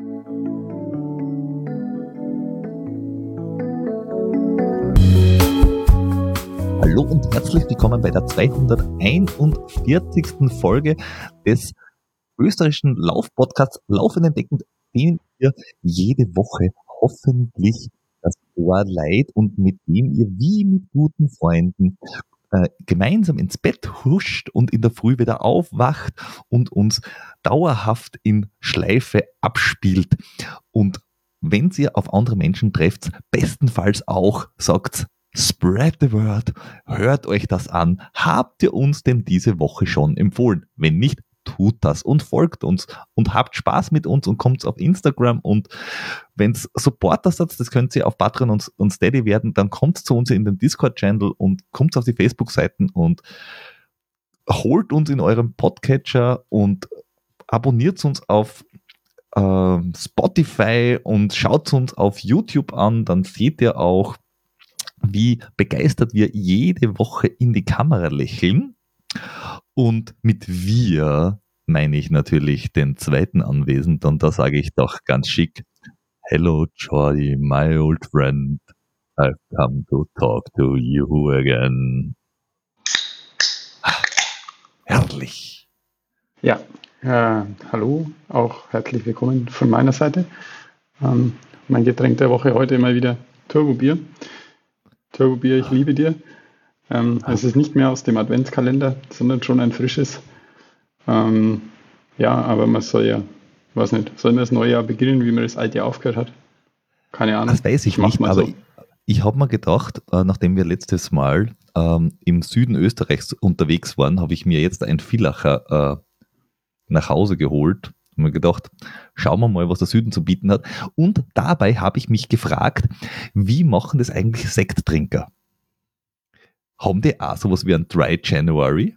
Hallo und herzlich willkommen bei der 241. Folge des österreichischen Laufpodcasts Laufen entdeckend, den ihr jede Woche hoffentlich das Ohr leiht und mit dem ihr wie mit guten Freunden äh, gemeinsam ins Bett huscht und in der Früh wieder aufwacht und uns dauerhaft in Schleife abspielt. Und wenn ihr auf andere Menschen trefft, bestenfalls auch sagt, spread the word, hört euch das an. Habt ihr uns denn diese Woche schon empfohlen? Wenn nicht, tut das und folgt uns und habt Spaß mit uns und kommt auf Instagram und wenn es Supporter seid, das könnt ihr auf Patreon und, und Steady werden, dann kommt zu uns in den Discord-Channel und kommt auf die Facebook-Seiten und holt uns in eurem Podcatcher und abonniert uns auf äh, Spotify und schaut uns auf YouTube an, dann seht ihr auch, wie begeistert wir jede Woche in die Kamera lächeln. Und mit wir meine ich natürlich den zweiten Anwesenden und da sage ich doch ganz schick, Hello Jordi, my old friend. I've come to talk to you again. Herrlich. Ja, äh, hallo, auch herzlich willkommen von meiner Seite. Ähm, mein Getränk der Woche heute mal wieder Turbo Bier. Turbo Bier, ich liebe dir. Ähm, es ist nicht mehr aus dem Adventskalender, sondern schon ein frisches. Ähm, ja, aber man soll ja, weiß nicht, soll man das neue Jahr beginnen, wie man das alte Jahr aufgehört hat? Keine Ahnung. Das weiß ich, ich nicht, aber so. ich, ich habe mir gedacht, äh, nachdem wir letztes Mal ähm, im Süden Österreichs unterwegs waren, habe ich mir jetzt ein Villacher äh, nach Hause geholt und mir gedacht, schauen wir mal, was der Süden zu bieten hat. Und dabei habe ich mich gefragt, wie machen das eigentlich Sekttrinker? Haben die auch sowas wie ein Dry January?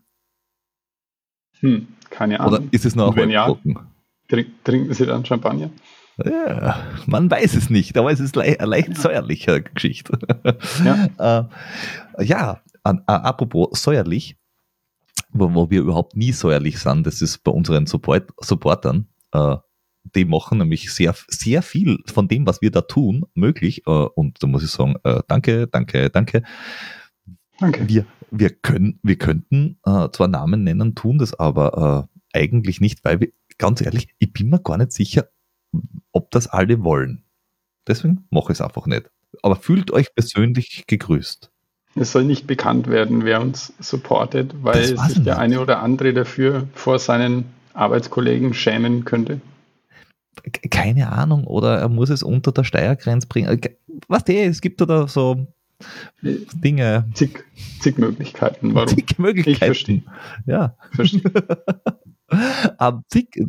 Hm, keine Ahnung. Oder ist es noch wenn ja, trinken sie dann Champagner? Ja, man weiß es nicht, aber es ist le eine leicht säuerliche Geschichte. Ja, äh, ja äh, apropos säuerlich, wo, wo, wir überhaupt nie säuerlich sind, das ist bei unseren Support Supportern. Äh, die machen nämlich sehr, sehr viel von dem, was wir da tun, möglich. Äh, und da muss ich sagen, äh, danke, danke, danke. Danke. Wir, wir, können, wir könnten äh, zwar Namen nennen, tun das aber äh, eigentlich nicht, weil wir, ganz ehrlich, ich bin mir gar nicht sicher, ob das alle wollen. Deswegen mache ich es einfach nicht. Aber fühlt euch persönlich gegrüßt. Es soll nicht bekannt werden, wer uns supportet, weil sich nicht. der eine oder andere dafür vor seinen Arbeitskollegen schämen könnte. Keine Ahnung, oder er muss es unter der Steuergrenze bringen. Was der, es gibt da so Dinge. Zig, zig Möglichkeiten. Warum? Zig Möglichkeiten. Ich verstehe. Ja. Verstehe. Aber zig. Äh,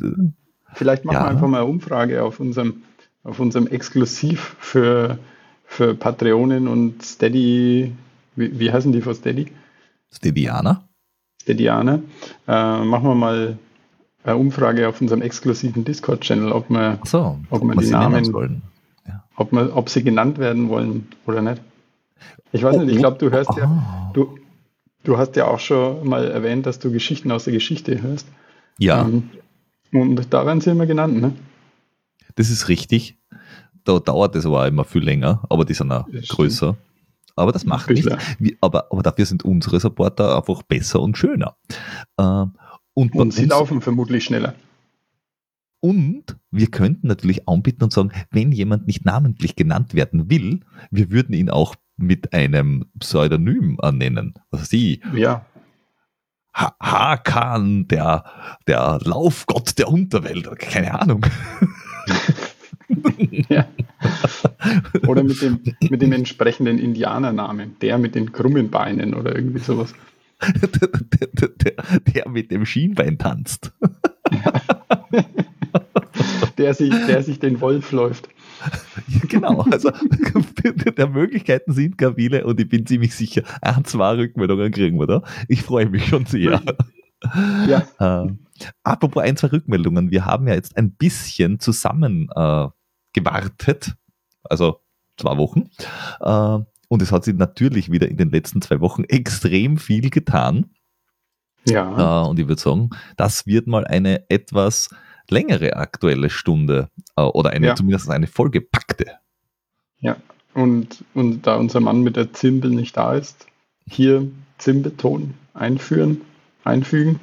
Vielleicht machen ja. wir einfach mal eine Umfrage auf unserem, auf unserem Exklusiv für, für Patreonen und Steady. Wie, wie heißen die für Steady? Steadyana. Steadyana. Äh, machen wir mal eine Umfrage auf unserem exklusiven Discord-Channel, ob wir, so, ob, wir die Namen, ja. ob, wir, ob sie genannt werden wollen oder nicht. Ich weiß nicht, ich glaube, du hörst ja, ah. du, du hast ja auch schon mal erwähnt, dass du Geschichten aus der Geschichte hörst. Ja. Ähm, und da werden sie immer genannt, ne? Das ist richtig. Da dauert es aber immer viel länger, aber die sind auch das größer. Stimmt. Aber das macht nichts. Aber, aber dafür sind unsere Supporter einfach besser und schöner. Ähm, und, und sie laufen vermutlich schneller. Und wir könnten natürlich anbieten und sagen, wenn jemand nicht namentlich genannt werden will, wir würden ihn auch mit einem Pseudonym nennen. Also sie. Ja. Ha Hakan, der, der Laufgott der Unterwelt, keine Ahnung. ja. Oder mit dem, mit dem entsprechenden Indianernamen, der mit den krummen Beinen oder irgendwie sowas. der, der, der, der mit dem Schienbein tanzt. der, sich, der sich den Wolf läuft. genau, also der Möglichkeiten sind gar viele und ich bin ziemlich sicher, ein, zwei Rückmeldungen kriegen wir da. Ich freue mich schon sehr. Ja. Äh, apropos ein, zwei Rückmeldungen, wir haben ja jetzt ein bisschen zusammen äh, gewartet, also zwei Wochen. Äh, und es hat sich natürlich wieder in den letzten zwei Wochen extrem viel getan. Ja. Äh, und ich würde sagen, das wird mal eine etwas längere aktuelle Stunde äh, oder eine Ja. zumindest eine vollgepackte. Ja, und, und da unser Mann mit der Zimbel nicht da ist, hier Zimbelton einführen, einfügen,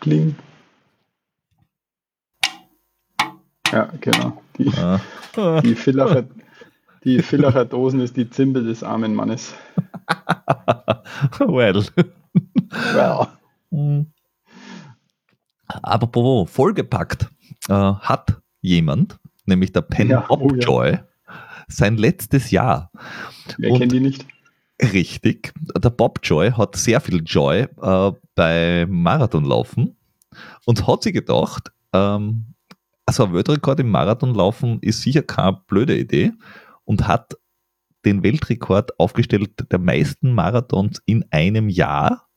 klingen. Ja, genau. Die, Äh, die, Villacher, die Villacher Dosen ist die Zimbel des armen Mannes. well. Well. Apropos vollgepackt, äh, hat jemand, nämlich der Penn Ja, oh ja. Sein letztes Jahr. Wer kennt die nicht? Richtig. Der Bob Joy hat sehr viel Joy äh, bei Marathonlaufen und hat sich gedacht, ähm, also ein Weltrekord im Marathonlaufen ist sicher keine blöde Idee und hat den Weltrekord aufgestellt der meisten Marathons in einem Jahr.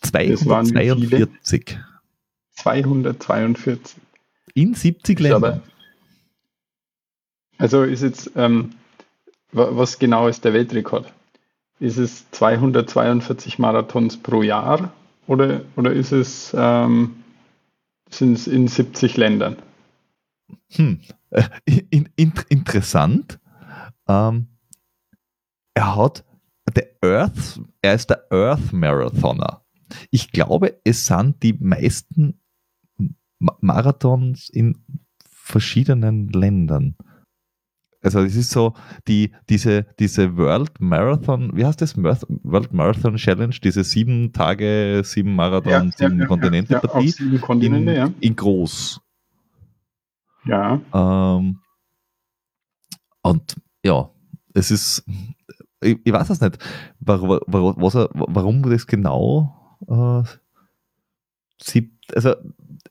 Das waren wie viele? 242 242. in 70 Ist aber- Ländern. Also ist jetzt, ähm, wa- was genau ist der Weltrekord? Ist es 242 Marathons pro Jahr oder, oder ist es, ähm, sind es in 70 Ländern? Hm. Äh, in, in, interessant. Ähm, er hat der Earth, er ist der Earth Marathoner. Ich glaube, es sind die meisten Marathons in verschiedenen Ländern. Also es ist so, die, diese, diese World Marathon, wie heißt das? World Marathon Challenge, diese sieben Tage, sieben Marathon, sieben ja, Kontinente ja, Partie sieben Kontinente, in, ja. in groß. Ja, Ähm, und ja, es ist, ich, ich weiß es nicht, warum, warum, was er, warum das genau äh, sieb, also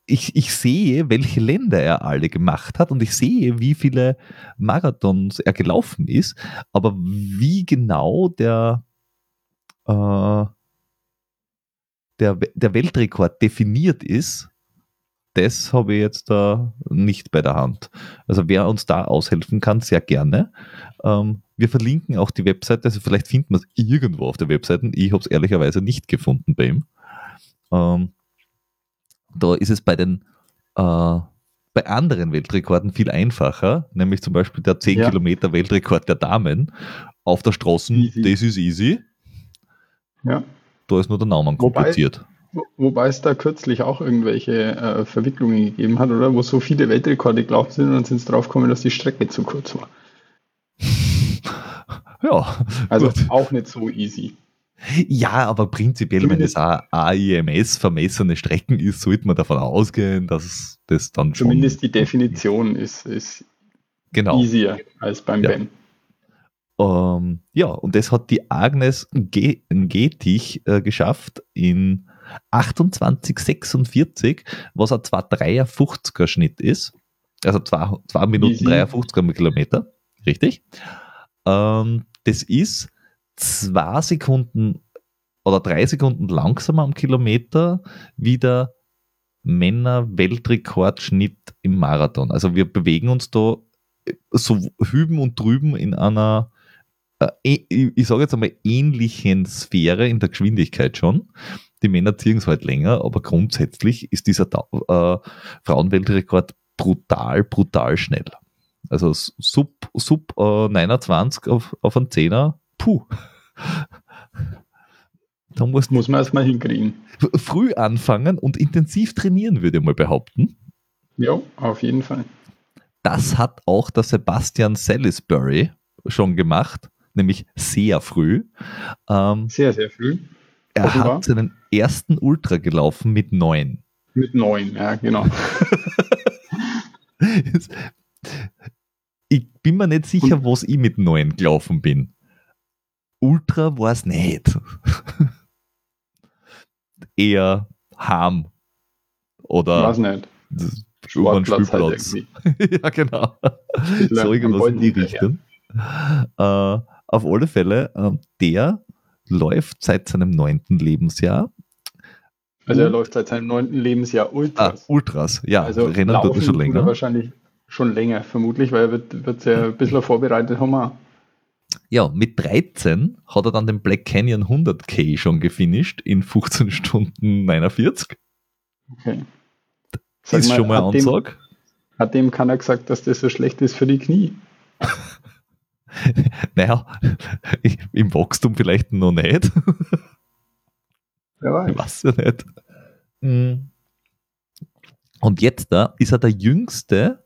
ich, ich sehe, welche Länder er alle gemacht hat und ich sehe, wie viele Marathons er gelaufen ist, aber wie genau der, äh, der, der Weltrekord definiert ist, das habe ich jetzt da nicht bei der Hand. Also wer uns da aushelfen kann, sehr gerne. Ähm, wir verlinken auch die Webseite, also vielleicht finden wir es irgendwo auf der Webseite. Ich habe es ehrlicherweise nicht gefunden bei ihm. Ähm, da ist es bei den äh, bei anderen Weltrekorden viel einfacher, nämlich zum Beispiel der 10 Ja. Kilometer Weltrekord der Damen auf der Straße, Easy. das ist easy. ja. Da ist nur der Wobei- kompliziert. Wo- Wobei es da kürzlich auch irgendwelche äh, Verwicklungen gegeben hat, oder? Wo so viele Weltrekorde gelaufen sind und dann sind sie draufgekommen, dass die Strecke zu kurz war. Ja, Also gut. auch nicht so easy. Ja, aber prinzipiell, wenn es AIMS vermessene Strecken ist, sollte man davon ausgehen, dass das dann schon. Zumindest die Definition ist, ist Genau. easier als beim Ja. Ben. Ähm, ja, und das hat die Agnes Ge- Getich äh, geschafft in 28,46, was ein 2,53er Schnitt ist. Also 2, 2 Minuten Easy. 53er Kilometer. Richtig. Ähm, das ist zwei Sekunden oder drei Sekunden langsamer am Kilometer wie der Männer-Weltrekordschnitt im Marathon. Also wir bewegen uns da so hüben und drüben in einer äh, ich, ich sage jetzt einmal ähnlichen Sphäre in der Geschwindigkeit schon. Die Männer ziehen es halt länger, aber grundsätzlich ist dieser äh, Frauenweltrekord brutal, brutal schnell. Also sub, sub äh, 29 auf, auf einen Zehner, puh. Da musst Muss man erstmal hinkriegen. früh anfangen und intensiv trainieren, würde ich mal behaupten. Ja, auf jeden Fall. Das hat auch der Sebastian Salisbury schon gemacht, nämlich sehr früh. Ähm, Sehr, sehr früh. er Offenbar. hat seinen ersten Ultra gelaufen mit neun. Mit neun, ja, genau. ich bin mir nicht sicher, was ich mit neun gelaufen bin. Ultra war es nicht. Eher Ham oder Weiß nicht. Sportplatz halt Spielplatz. irgendwie. ja, genau. So irgendwas in die Richtung. Äh, auf alle Fälle, äh, der läuft seit seinem neunten Lebensjahr. Also er läuft seit seinem neunten Lebensjahr Ah, Ultras. Ultras, ja, also Rennen tut er schon er länger. wahrscheinlich schon länger, vermutlich, weil er wird, wird ja ein bisschen vorbereitet haben. Ja, mit 13 hat er dann den Black Canyon 100k schon gefinisht in 15 Stunden 49. Okay. Sag ist mal, schon mal hat ein dem- Ansag. Hat dem keiner gesagt, dass das so schlecht ist für die Knie? Naja, im Wachstum vielleicht noch nicht. Wer Ich weiß. ja nicht. Mm. Und jetzt da ist er der Jüngste,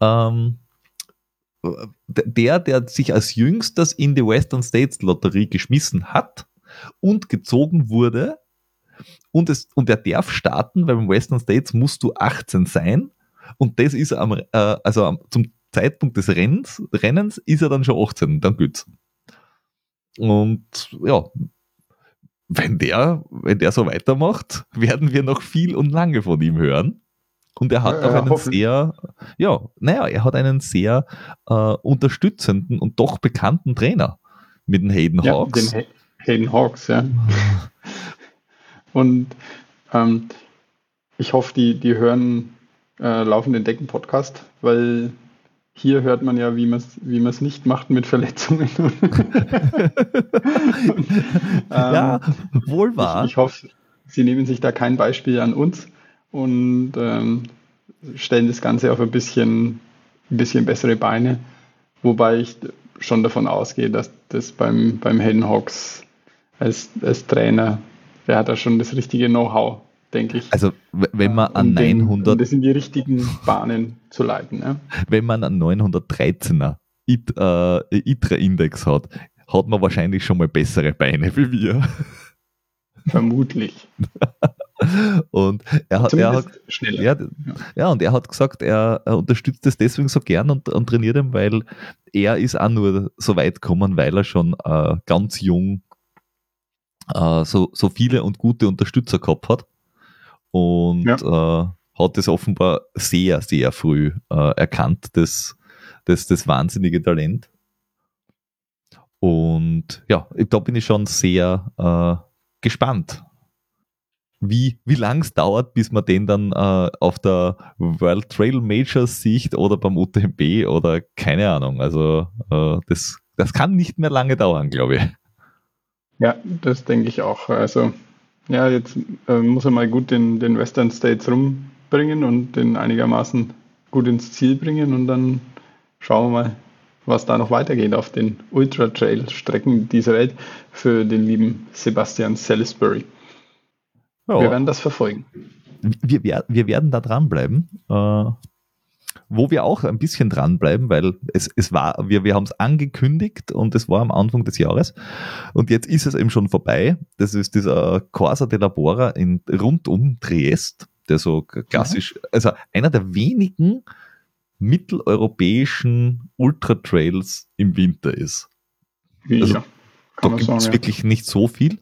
ähm, der, der sich als Jüngstes in die Western States Lotterie geschmissen hat und gezogen wurde. Und, es, und er darf starten, weil beim Western States musst du 18 sein. Und das ist am, äh, also am, zum Zeitpunkt des Rennens, Rennens ist er dann schon 18, dann geht's. Und ja, wenn der, wenn der so weitermacht, werden wir noch viel und lange von ihm hören. Und er hat Ja, auch ja, einen hoffentlich. sehr, ja, naja, er hat einen sehr äh, unterstützenden und doch bekannten Trainer mit den Hayden Ja, Hawks. den Hay- Hayden Hawks, ja. Und ähm, ich hoffe, die, die hören äh, laufenden Decken-Podcast, weil hier hört man ja, wie man es wie man's nicht macht mit Verletzungen. ja, Ähm, wohl wahr. Ich, ich hoffe, sie nehmen sich da kein Beispiel an uns und ähm, stellen das Ganze auf ein bisschen, ein bisschen bessere Beine. Wobei ich schon davon ausgehe, dass das beim, beim Hayden Hawks als, als Trainer, der hat da schon das richtige Know-how, denke ich. also, wenn man an um den- 900 Um das in die richtigen Bahnen zu leiten. Ja? wenn man einen 913er IT, äh, ITRA-Index hat, hat man wahrscheinlich schon mal bessere Beine wie wir. Vermutlich. Und er hat, er hat ja, ja, und er hat gesagt, er, er unterstützt es deswegen so gern und, und trainiert ihn, weil er ist auch nur so weit gekommen, weil er schon äh, ganz jung äh, so, so viele und gute Unterstützer gehabt hat. Und äh, hat es offenbar sehr, sehr früh äh, erkannt, das, das, das wahnsinnige Talent. Und ja, da bin ich schon sehr äh, gespannt, wie, wie lang es dauert, bis man den dann äh, auf der World Trail Majors sieht oder beim UTMB oder keine Ahnung. Also äh, das, das kann nicht mehr lange dauern, glaube ich. Ja, das denke ich auch. Also, ja, jetzt äh, muss er mal gut den, den Western States rumbringen und den einigermaßen gut ins Ziel bringen und dann schauen wir mal, was da noch weitergeht auf den Ultra Trail Strecken dieser Welt für den lieben Sebastian Salisbury. Ja, Wir werden das verfolgen. wir, wer- wir werden da dranbleiben. Äh, wo wir auch ein bisschen dranbleiben, weil es, es war, wir, wir haben es angekündigt und es war am Anfang des Jahres und jetzt ist es eben schon vorbei. Das ist dieser Corsa de Labora in, rund um Triest, der so klassisch, also einer der wenigen mitteleuropäischen Ultra-Trails im Winter ist. Also, ja, Da gibt es Ja. wirklich nicht so viel.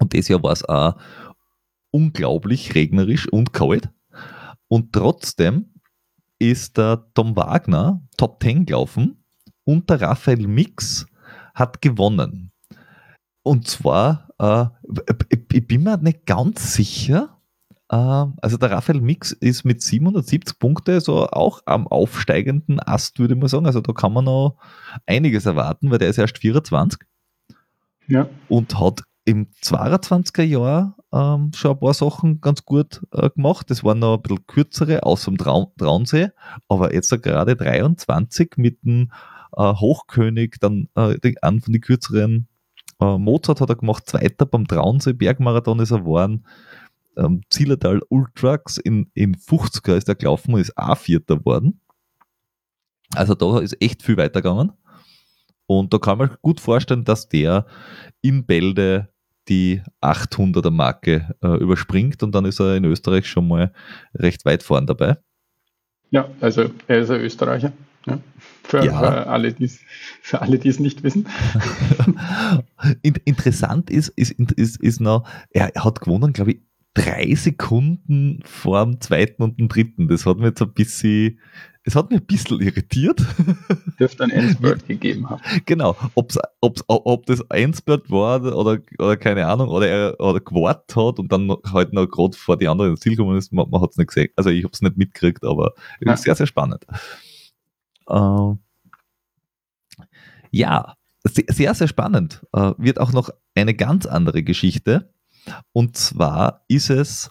Und das Jahr war es auch unglaublich regnerisch und kalt. Und trotzdem ist der Tom Wagner Top 10 gelaufen und der Raphael Mix hat gewonnen. Und zwar, äh, ich bin mir nicht ganz sicher, äh, also der Raphael Mix ist mit 770 Punkte so auch am aufsteigenden Ast, würde mal sagen. Also da kann man noch einiges erwarten, weil der ist erst 24 Ja, und hat im 22er Jahr ähm, schon ein paar Sachen ganz gut äh, gemacht. Das waren noch ein bisschen kürzere, außer dem Trau Traunsee, aber jetzt gerade 23 mit dem äh, Hochkönig, dann äh, den, einen von den kürzeren äh, Mozart hat er gemacht, zweiter beim Traunsee, Bergmarathon ist er geworden, ähm, Zillertal Ultrax in, in 50er ist er gelaufen und ist auch Vierter geworden. Also da ist echt viel weitergegangen. Und da kann man gut vorstellen, dass der in Bälde die 800er Marke äh, überspringt und dann ist er in Österreich schon mal recht weit vorn dabei. ja, also er ist ein Österreicher. Ja. Für, Ja. für alle, die es nicht wissen. In, interessant ist, ist, ist, ist noch, er hat gewonnen, glaube ich, drei Sekunden vor dem zweiten und dem dritten. Das hat mich jetzt ein bisschen, es hat mich ein bisschen irritiert. Dürfte ein Endspurt gegeben haben. genau, ob's, ob's, ob das Einspurt war oder, oder keine Ahnung, oder er oder gewartet hat und dann halt noch gerade vor die anderen ins Ziel gekommen ist, man, man hat es nicht gesehen. Also ich habe es nicht mitgekriegt, aber Ja. sehr, sehr spannend. Ähm, ja, se- sehr, sehr spannend. Äh, wird auch noch eine ganz andere Geschichte. Und zwar ist es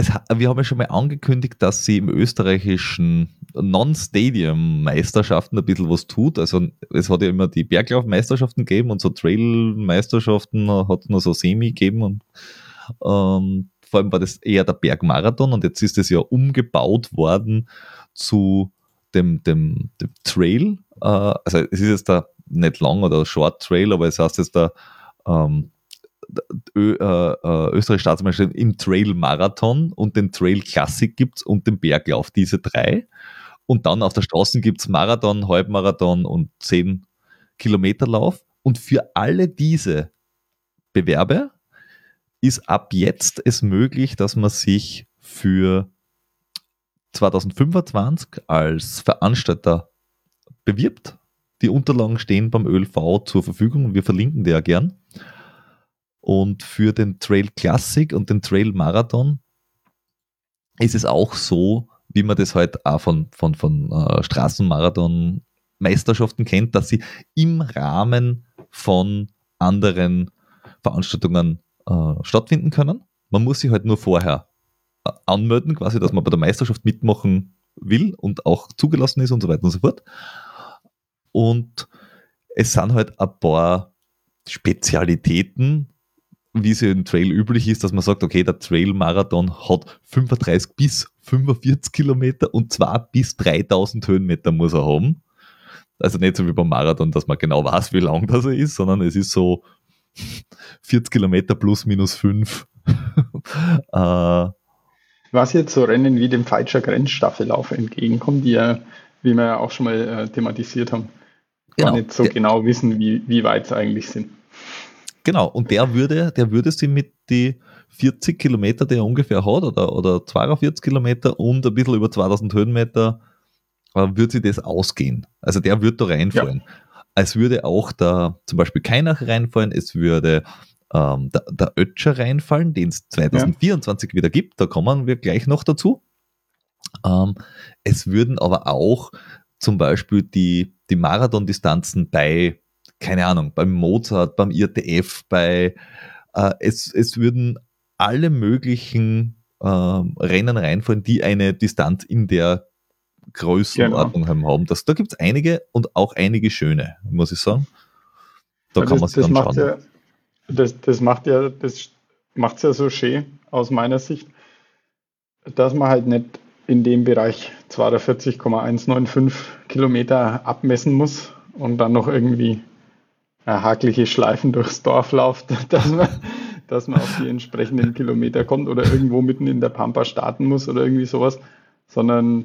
es, wir haben ja schon mal angekündigt, dass sie im österreichischen Non-Stadium-Meisterschaften ein bisschen was tut. Also es hat ja immer die Berglauf-Meisterschaften gegeben und so Trail-Meisterschaften hat es nur so Semi gegeben und ähm, vor allem war das eher der Bergmarathon und jetzt ist es ja umgebaut worden zu dem, dem, dem Trail. Äh, also es ist jetzt da nicht lang oder Short Trail, aber es heißt jetzt da ähm, Ö, äh, äh, Österreich Staatsmeisterschaft im Trail Marathon und den Trail Classic gibt es und den Berglauf, diese drei. Und dann auf der Straße gibt es Marathon, Halbmarathon und 10 Kilometerlauf. Und für alle diese Bewerbe ist ab jetzt es möglich, dass man sich für 2025 als Veranstalter bewirbt. Die Unterlagen stehen beim ÖLV zur Verfügung und wir verlinken die ja gern. Und für den Trail Classic und den Trail Marathon ist es auch so, wie man das halt auch von, von, von äh, Straßenmarathon Meisterschaften kennt, dass sie im Rahmen von anderen Veranstaltungen äh, stattfinden können. Man muss sich halt nur vorher äh, anmelden, quasi, dass man bei der Meisterschaft mitmachen will und auch zugelassen ist und so weiter und so fort. Und es sind halt ein paar Spezialitäten, wie es im Trail üblich ist, dass man sagt, okay, der Trail-Marathon hat 35 bis 45 Kilometer und zwar bis 3000 Höhenmeter muss er haben. Also nicht so wie beim Marathon, dass man genau weiß, wie lang das er ist, sondern es ist so 40 Kilometer plus minus 5. äh, Was jetzt so Rennen wie dem Falscher Grenzstaffellauf entgegenkommt, die ja, wie wir ja auch schon mal äh, thematisiert haben, genau. nicht so genau wissen, wie, wie weit sie eigentlich sind. Genau, und der würde, der würde sie mit die 40 Kilometer, die er ungefähr hat, oder, oder 42 Kilometer und ein bisschen über 2000 Höhenmeter, äh, würde sie das ausgehen. Also der würde da reinfallen. Ja. Es würde auch da zum Beispiel keiner reinfallen, es würde ähm, der, der Ötscher reinfallen, den es 2024 ja. wieder gibt, da kommen wir gleich noch dazu. Ähm, es würden aber auch zum Beispiel die, die Marathondistanzen bei keine Ahnung, beim Mozart, beim IRTF, bei äh, es, es würden alle möglichen äh, Rennen reinfallen, die eine Distanz in der Größenordnung genau. haben. Das, da gibt es einige und auch einige schöne, muss ich sagen. Da ja, kann man sich dann schauen. Ja, das, das macht ja, das macht ja so schön aus meiner Sicht, dass man halt nicht in dem Bereich 42,195 Kilometer abmessen muss und dann noch irgendwie hakliche Schleifen durchs Dorf läuft, dass man, dass man auf die entsprechenden Kilometer kommt oder irgendwo mitten in der Pampa starten muss oder irgendwie sowas, sondern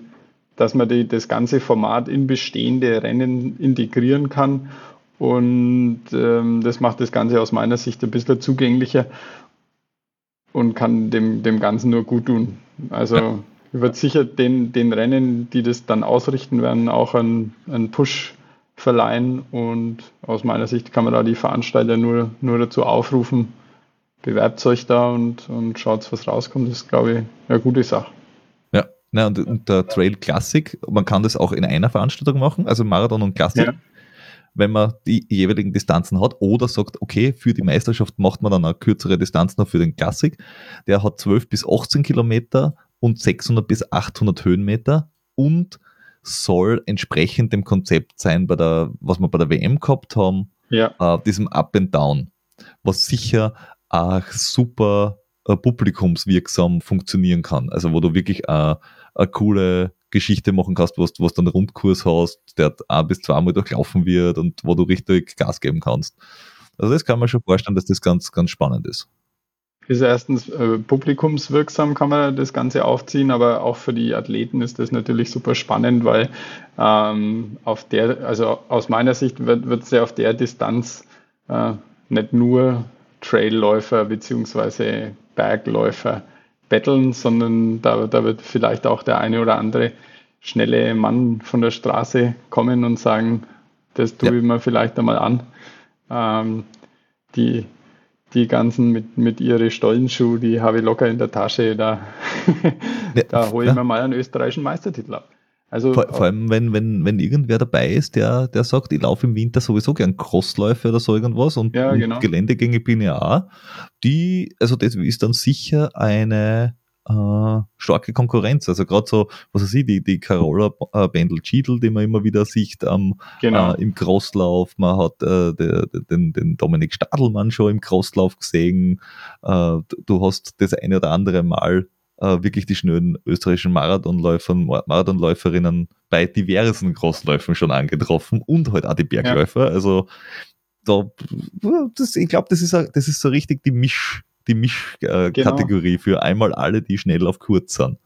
dass man die, das ganze Format in bestehende Rennen integrieren kann. Und ähm, das macht das Ganze aus meiner Sicht ein bisschen zugänglicher und kann dem, dem Ganzen nur gut tun. Also ja. wird sicher den, den Rennen, die das dann ausrichten werden, auch einen, einen Push verleihen. Und aus meiner Sicht kann man da die Veranstalter nur, nur dazu aufrufen, bewerbt euch da und, und schaut, was rauskommt. Das ist, glaube ich, eine gute Sache. Ja, na, und, und, der Trail Classic, man kann das auch in einer Veranstaltung machen, also Marathon und Classic. Ja. Wenn man die jeweiligen Distanzen hat oder sagt, okay, für die Meisterschaft macht man dann eine kürzere Distanz noch für den Classic. Der hat 12 bis 18 Kilometer und 600 bis 800 Höhenmeter und soll entsprechend dem Konzept sein, bei der, was wir bei der WM gehabt haben, ja. äh, diesem Up and Down, was sicher auch super äh, publikumswirksam funktionieren kann. Also wo du wirklich äh, eine coole Geschichte machen kannst, wo du einen Rundkurs hast, der ein bis zweimal durchlaufen wird und wo du richtig Gas geben kannst. Also das kann man schon vorstellen, dass das ganz, ganz spannend ist ist erstens äh, publikumswirksam, kann man das Ganze aufziehen, aber auch für die Athleten ist das natürlich super spannend, weil ähm, auf der, also aus meiner Sicht wird, wird es ja auf der Distanz äh, nicht nur Trailläufer bzw. Bergläufer betteln, sondern da, da wird vielleicht auch der eine oder andere schnelle Mann von der Straße kommen und sagen, das tue ja. ich mir vielleicht einmal an. Ähm, die die ganzen mit, mit ihren Stollenschuh, die habe ich locker in der Tasche, da, da hole ich ja. mir mal einen österreichischen Meistertitel ab. Also, vor, vor, allem, wenn, wenn, wenn irgendwer dabei ist, der, der sagt, ich laufe im Winter sowieso gern Crossläufe oder so irgendwas und, ja, genau. und Geländegänge bin ja auch, die, also das ist dann sicher eine, äh, starke Konkurrenz. Also gerade so, was weiß ich, die, die Carola äh, Bendel Cheadle, die man immer wieder sieht ähm, genau. äh, im Crosslauf. Man hat äh, de, de, den, den Dominik Stadelmann schon im Crosslauf gesehen. Äh, du hast das eine oder andere Mal äh, wirklich die schnellen österreichischen Marathonläufern, Marathonläuferinnen bei diversen Crossläufen schon angetroffen und halt auch die Bergläufer. Ja. Also da, das, ich glaube, das ist, das ist so richtig die Misch, die Mischkategorie genau. für einmal alle, die schnell auf kurz sind.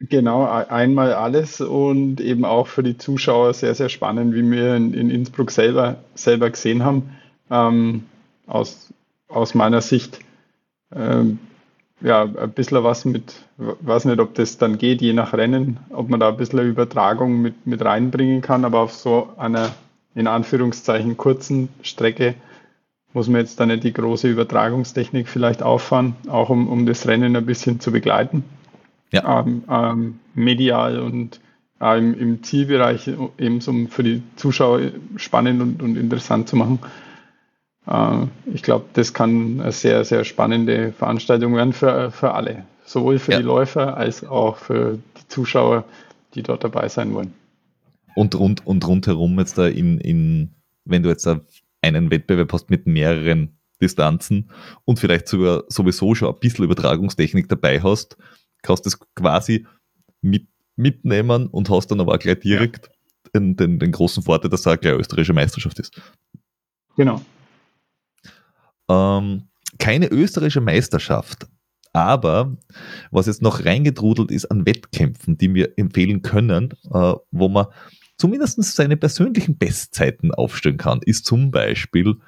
Genau, einmal alles und eben auch für die Zuschauer sehr, sehr spannend, wie wir in, in Innsbruck selber, selber gesehen haben. Ähm, aus, aus meiner Sicht ähm, ja, ein bisschen was mit, weiß nicht, ob das dann geht, je nach Rennen, ob man da ein bisschen Übertragung mit, mit reinbringen kann, aber auf so einer in Anführungszeichen kurzen Strecke muss man jetzt da nicht die große Übertragungstechnik vielleicht auffahren, auch um, um das Rennen ein bisschen zu begleiten. Ja. Ähm, ähm, medial und äh, im, im, Zielbereich eben um für die Zuschauer spannend und, und interessant zu machen. Äh, ich glaube, das kann eine sehr, sehr spannende Veranstaltung werden für, für alle. Sowohl für ja. die Läufer als auch für die Zuschauer, die dort dabei sein wollen. Und, rund, und rundherum jetzt da in, in, wenn du jetzt da einen Wettbewerb hast mit mehreren Distanzen und vielleicht sogar sowieso schon ein bisschen Übertragungstechnik dabei hast, kannst du das quasi mit, mitnehmen und hast dann aber auch gleich direkt ja. den, den, den, großen Vorteil, dass es auch gleich österreichische Meisterschaft ist. Genau. Ähm, keine österreichische Meisterschaft, aber was jetzt noch reingetrudelt ist an Wettkämpfen, die wir empfehlen können, äh, wo man zumindest seine persönlichen Bestzeiten aufstellen kann, ist zum Beispiel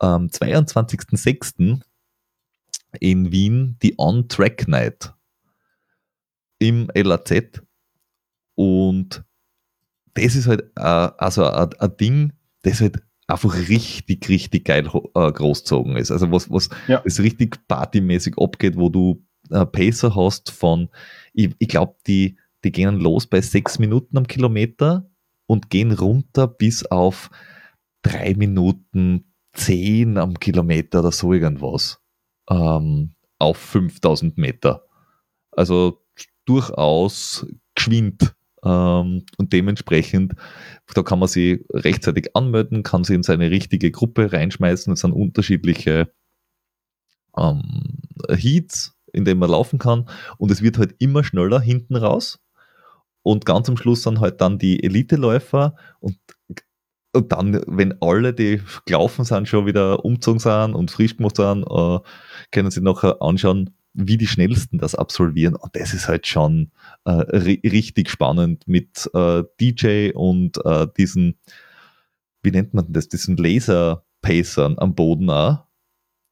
am 22.06. in Wien die On-Track Night im LAZ. Und das ist halt äh, also ein, ein Ding, das halt einfach richtig, richtig geil äh, großzogen ist. Also was, was ja. das richtig partymäßig abgeht, wo du äh, Pacer hast von, ich, ich glaube, die, die gehen los bei sechs Minuten am Kilometer und gehen runter bis auf drei Minuten zehn am Kilometer oder so irgendwas ähm, auf 5000 Meter. Also durchaus geschwind. Ähm, und dementsprechend, da kann man sie rechtzeitig anmelden, kann sie in seine richtige Gruppe reinschmeißen. Es sind unterschiedliche ähm, Heats, in denen man laufen kann. Und es wird halt immer schneller hinten raus. Und ganz am Schluss sind halt dann die Elite-Läufer und, und dann, wenn alle, die gelaufen sind, schon wieder umgezogen sind und frisch gemacht sind, äh, können sie nachher anschauen, wie die Schnellsten das absolvieren. Und das ist halt schon äh, richtig spannend mit äh, DJ und äh, diesen, wie nennt man das, diesen Laser-Pacern am Boden auch,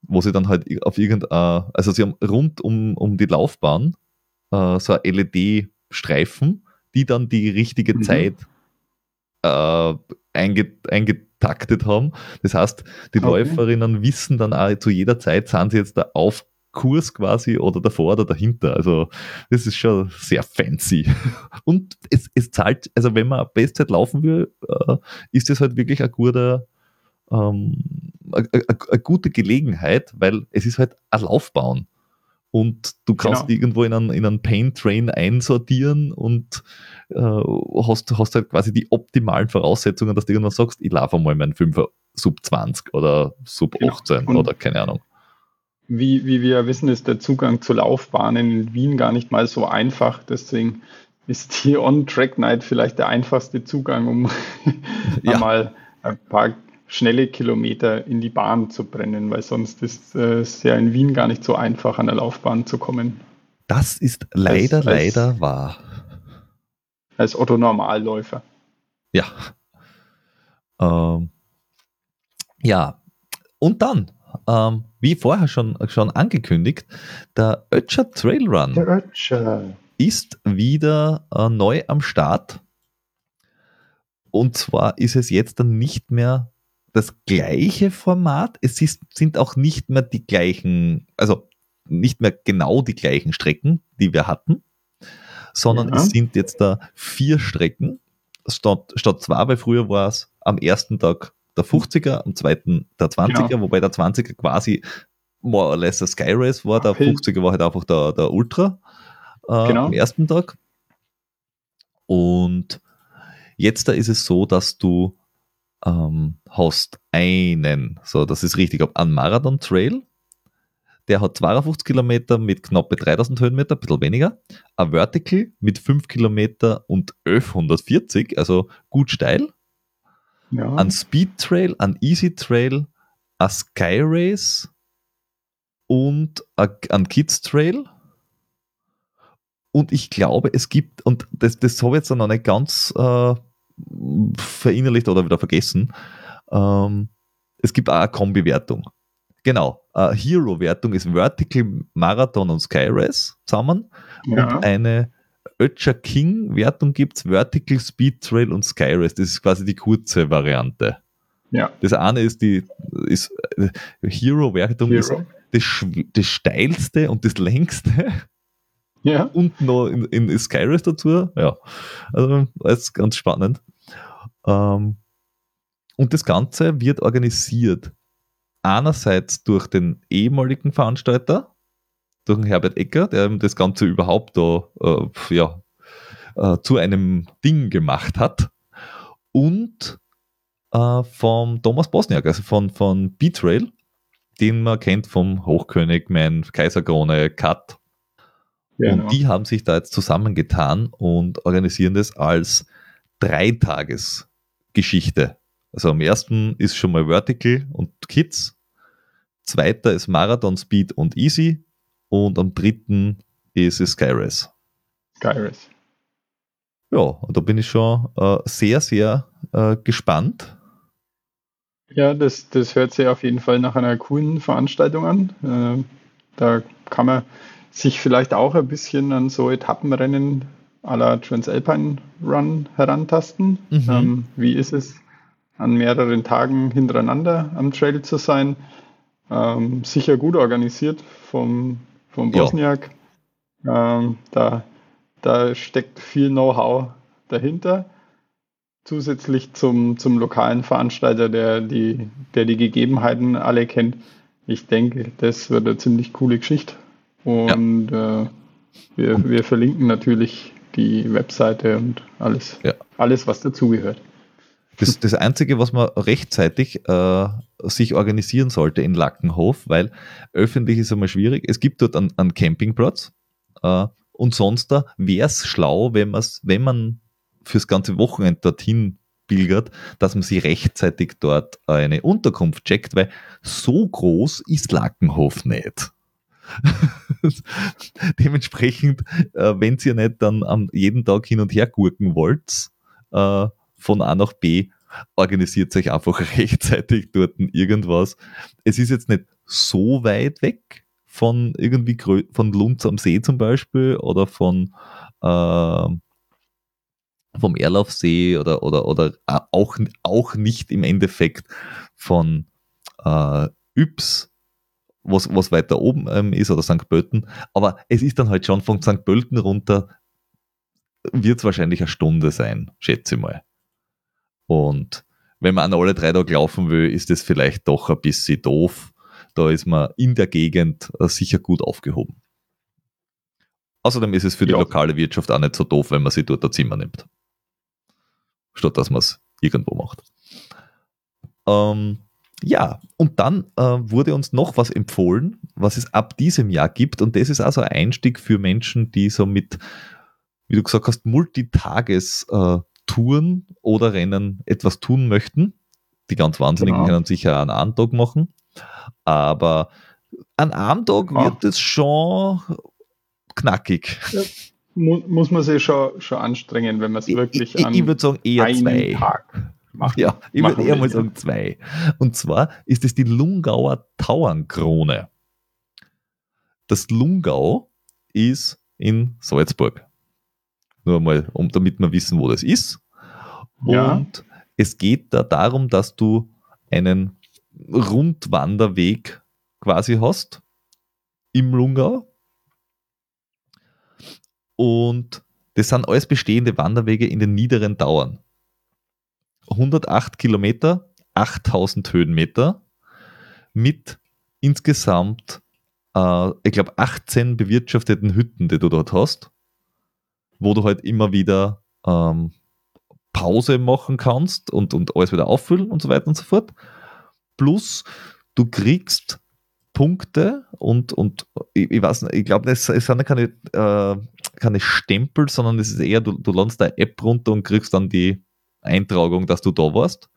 wo sie dann halt auf irgendein, also sie haben rund um, um die Laufbahn äh, so ein LED-Streifen die dann die richtige mhm. Zeit äh, eingetaktet haben. Das heißt, die okay. Läuferinnen wissen dann auch zu jeder Zeit, sind sie jetzt da auf Kurs quasi oder davor oder dahinter. Also das ist schon sehr fancy. Und es, es zahlt, also wenn man Bestzeit laufen will, äh, ist das halt wirklich ein guter, ähm, eine, eine, gute Gelegenheit, weil es ist halt ein Laufbahn und du kannst genau. irgendwo in einen, in einen Paint Train einsortieren und äh, hast, hast halt quasi die optimalen Voraussetzungen, dass du irgendwann sagst, ich laufe mal meinen 5er Sub 20 oder Sub 18 genau. oder keine Ahnung. Wie, wie wir wissen, ist der Zugang zur Laufbahn in Wien gar nicht mal so einfach. Deswegen ist die On-Track-Night vielleicht der einfachste Zugang, um ja. mal ein paar schnelle Kilometer in die Bahn zu brennen, weil sonst ist es ja in Wien gar nicht so einfach, an der Laufbahn zu kommen. Das ist leider, als, als, leider wahr. Als Otto Normalläufer. Ja. Ähm, ja, und dann, ähm, wie vorher schon, schon angekündigt, der Ötscher Trail Run der Ötscher. ist wieder äh, neu am Start. Und zwar ist es jetzt dann nicht mehr das gleiche Format. Es ist, sind auch nicht mehr die gleichen, also nicht mehr genau die gleichen Strecken, die wir hatten, sondern ja. es sind jetzt da vier Strecken statt, statt zwei, weil früher war es am ersten Tag der 50er, am zweiten der 20er, genau. wobei der 20er quasi more or less a Sky Race war, der 50er war halt einfach der, der Ultra. äh, Genau. am ersten Tag. Und jetzt da ist es so, dass du ähm, hast einen, so das ist richtig, einen Marathon Trail, der hat 52 Kilometer mit knappe 3000 Höhenmeter, ein bisschen weniger. Ein Vertical mit 5 Kilometer und 1140, also gut steil. Ja. Ein Speed Trail, ein Easy Trail, ein Sky Race und ein, ein Kids Trail. Und ich glaube, es gibt, und das, das habe ich jetzt noch nicht ganz äh, verinnerlicht oder wieder vergessen, ähm, es gibt auch eine Kombi-Wertung. Genau, eine Hero-Wertung ist Vertical Marathon und Sky Race zusammen ja. und eine Ötscher King-Wertung gibt es Vertical Speed Trail und Sky Race. Das ist quasi die kurze Variante. ja. Das eine ist die ist, äh, Hero-Wertung ist Hero. das, schw- das steilste und das längste Ja. und noch in, in Sky Race dazu. Ja, also das ist ganz spannend. Ähm, und das Ganze wird organisiert einerseits durch den ehemaligen Veranstalter, durch den Herbert Ecker, der das Ganze überhaupt da äh, ja, äh, zu einem Ding gemacht hat, und äh, vom Thomas Bosniak, also von, von B-Trail, den man kennt vom Hochkönig, mein Kaiserkrone, Cut. Genau. Und die haben sich da jetzt zusammengetan und organisieren das als Dreitagesgeschichte. Also am ersten ist schon mal Vertical und Kids, zweiter ist Marathon, Speed und Easy und am dritten ist es Sky Race. Gyrus. Ja, und da bin ich schon äh, sehr, sehr äh, gespannt. Ja, das, das hört sich auf jeden Fall nach einer coolen Veranstaltung an. Äh, da kann man sich vielleicht auch ein bisschen an so Etappenrennen à la Transalpine Run herantasten. Mhm. Ähm, wie ist es, an mehreren Tagen hintereinander am Trail zu sein? Ähm, sicher gut organisiert vom, vom Ja. Bosniak. Ähm, da, da steckt viel Know-how dahinter zusätzlich zum, zum lokalen Veranstalter, der die, der die Gegebenheiten alle kennt. Ich denke, das wird eine ziemlich coole Geschichte. Und äh, wir, wir verlinken natürlich die Webseite und alles, Ja. alles was dazugehört. Das, das Einzige, was man rechtzeitig äh, sich organisieren sollte in Lackenhof, weil öffentlich ist einmal schwierig. Es gibt dort einen, einen Campingplatz äh, und sonst da wäre es schlau, wenn, man's, wenn man fürs ganze Wochenende dorthin pilgert, dass man sich rechtzeitig dort eine Unterkunft checkt, weil so groß ist Lackenhof nicht. Dementsprechend, äh, wenn ihr nicht dann am jeden Tag hin und her gurken wollt, äh, von A nach B, organisiert euch einfach rechtzeitig dort irgendwas. Es ist jetzt nicht so weit weg von irgendwie grö- von Lunds am See zum Beispiel oder von äh, vom Erlaufsee oder, oder, oder auch, auch nicht im Endeffekt von äh, Yps, was, was weiter oben ähm, ist, oder St. Pölten. Aber es ist dann halt schon von St. Pölten runter, wird es wahrscheinlich eine Stunde sein, schätze ich mal. Und wenn man an alle drei Tage laufen will, ist das vielleicht doch ein bisschen doof. Da ist man in der Gegend äh, sicher gut aufgehoben. Außerdem ist es für die Ja. lokale Wirtschaft auch nicht so doof, wenn man sich dort ein Zimmer nimmt. Statt dass man es irgendwo macht. Ähm, ja, und dann äh, wurde uns noch was empfohlen, was es ab diesem Jahr gibt. Und das ist also ein Einstieg für Menschen, die so mit, wie du gesagt hast, Multitages-Touren oder Rennen etwas tun möchten. Die ganz Wahnsinnigen Genau. können sicher einen Armtag machen. Aber an einem Tag Ja. wird es schon knackig. Mu muss man sich schon, schon anstrengen, wenn man es Ich, wirklich ich, an ich würde sagen eher einem zwei. Tag macht. Ja, ich würde eher mal ja. sagen zwei. Und zwar ist es die Lungauer Tauernkrone. Das Lungau ist in Salzburg. Nur mal, um, damit wir wissen, wo das ist. Ja. Und es geht da darum, dass du einen Rundwanderweg quasi hast im Lungau. Und das sind alles bestehende Wanderwege in den niederen Dauern. 108 Kilometer, 8000 Höhenmeter mit insgesamt, äh, ich glaube, 18 bewirtschafteten Hütten, die du dort hast. wo du halt immer wieder ähm, Pause machen kannst und, und alles wieder auffüllen und so weiter und so fort. Plus, du kriegst Punkte und, und ich, ich weiß nicht, ich glaube, es, sind keine, äh, keine Stempel, sondern es ist eher, du, du landest eine App runter und kriegst dann die Eintragung, dass du da warst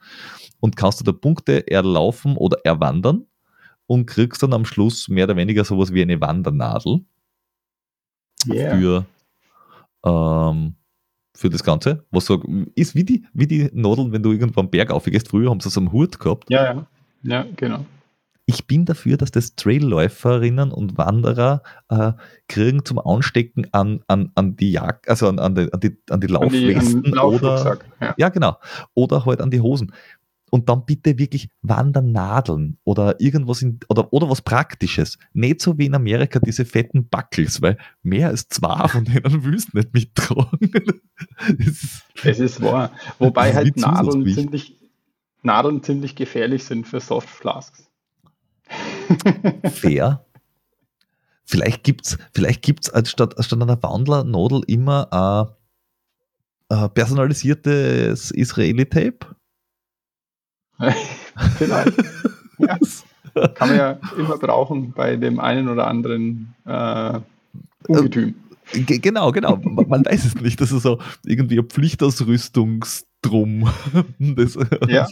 und kannst du da Punkte erlaufen oder erwandern und kriegst dann am Schluss mehr oder weniger sowas wie eine Wandernadel yeah. für, ähm, für das Ganze. Was so ist wie die, wie die Nadeln, wenn du irgendwo am Berg aufgehst. Früher haben sie so einen Hut gehabt. Ja, ja. Ja, genau. Ich bin dafür, dass das Trailläuferinnen und Wanderer äh, kriegen zum Anstecken an, an, an die Jagd, also an, an, die, an, die, an die Laufwesten an die, oder ja. ja. genau. Oder halt an die Hosen und dann bitte wirklich Wandernadeln oder irgendwas in, oder, oder was Praktisches. Nicht so wie in Amerika diese fetten Buckles, weil mehr als zwei von denen willst du nicht mittragen. es ist wahr. Wobei halt Nadeln ziemlich, Nadeln ziemlich gefährlich sind für Soft Flasks. Fair. Vielleicht gibt's, vielleicht gibt's anstatt, anstatt einer Wandlernadel immer ein, ein personalisiertes Israeli-Tape. Vielleicht. ja. Kann man ja immer brauchen bei dem einen oder anderen äh, Ungetüm. Äh, genau, genau. Man weiß es nicht. Das ist so irgendwie ein Pflichtausrüstungsdrum. Das, ja.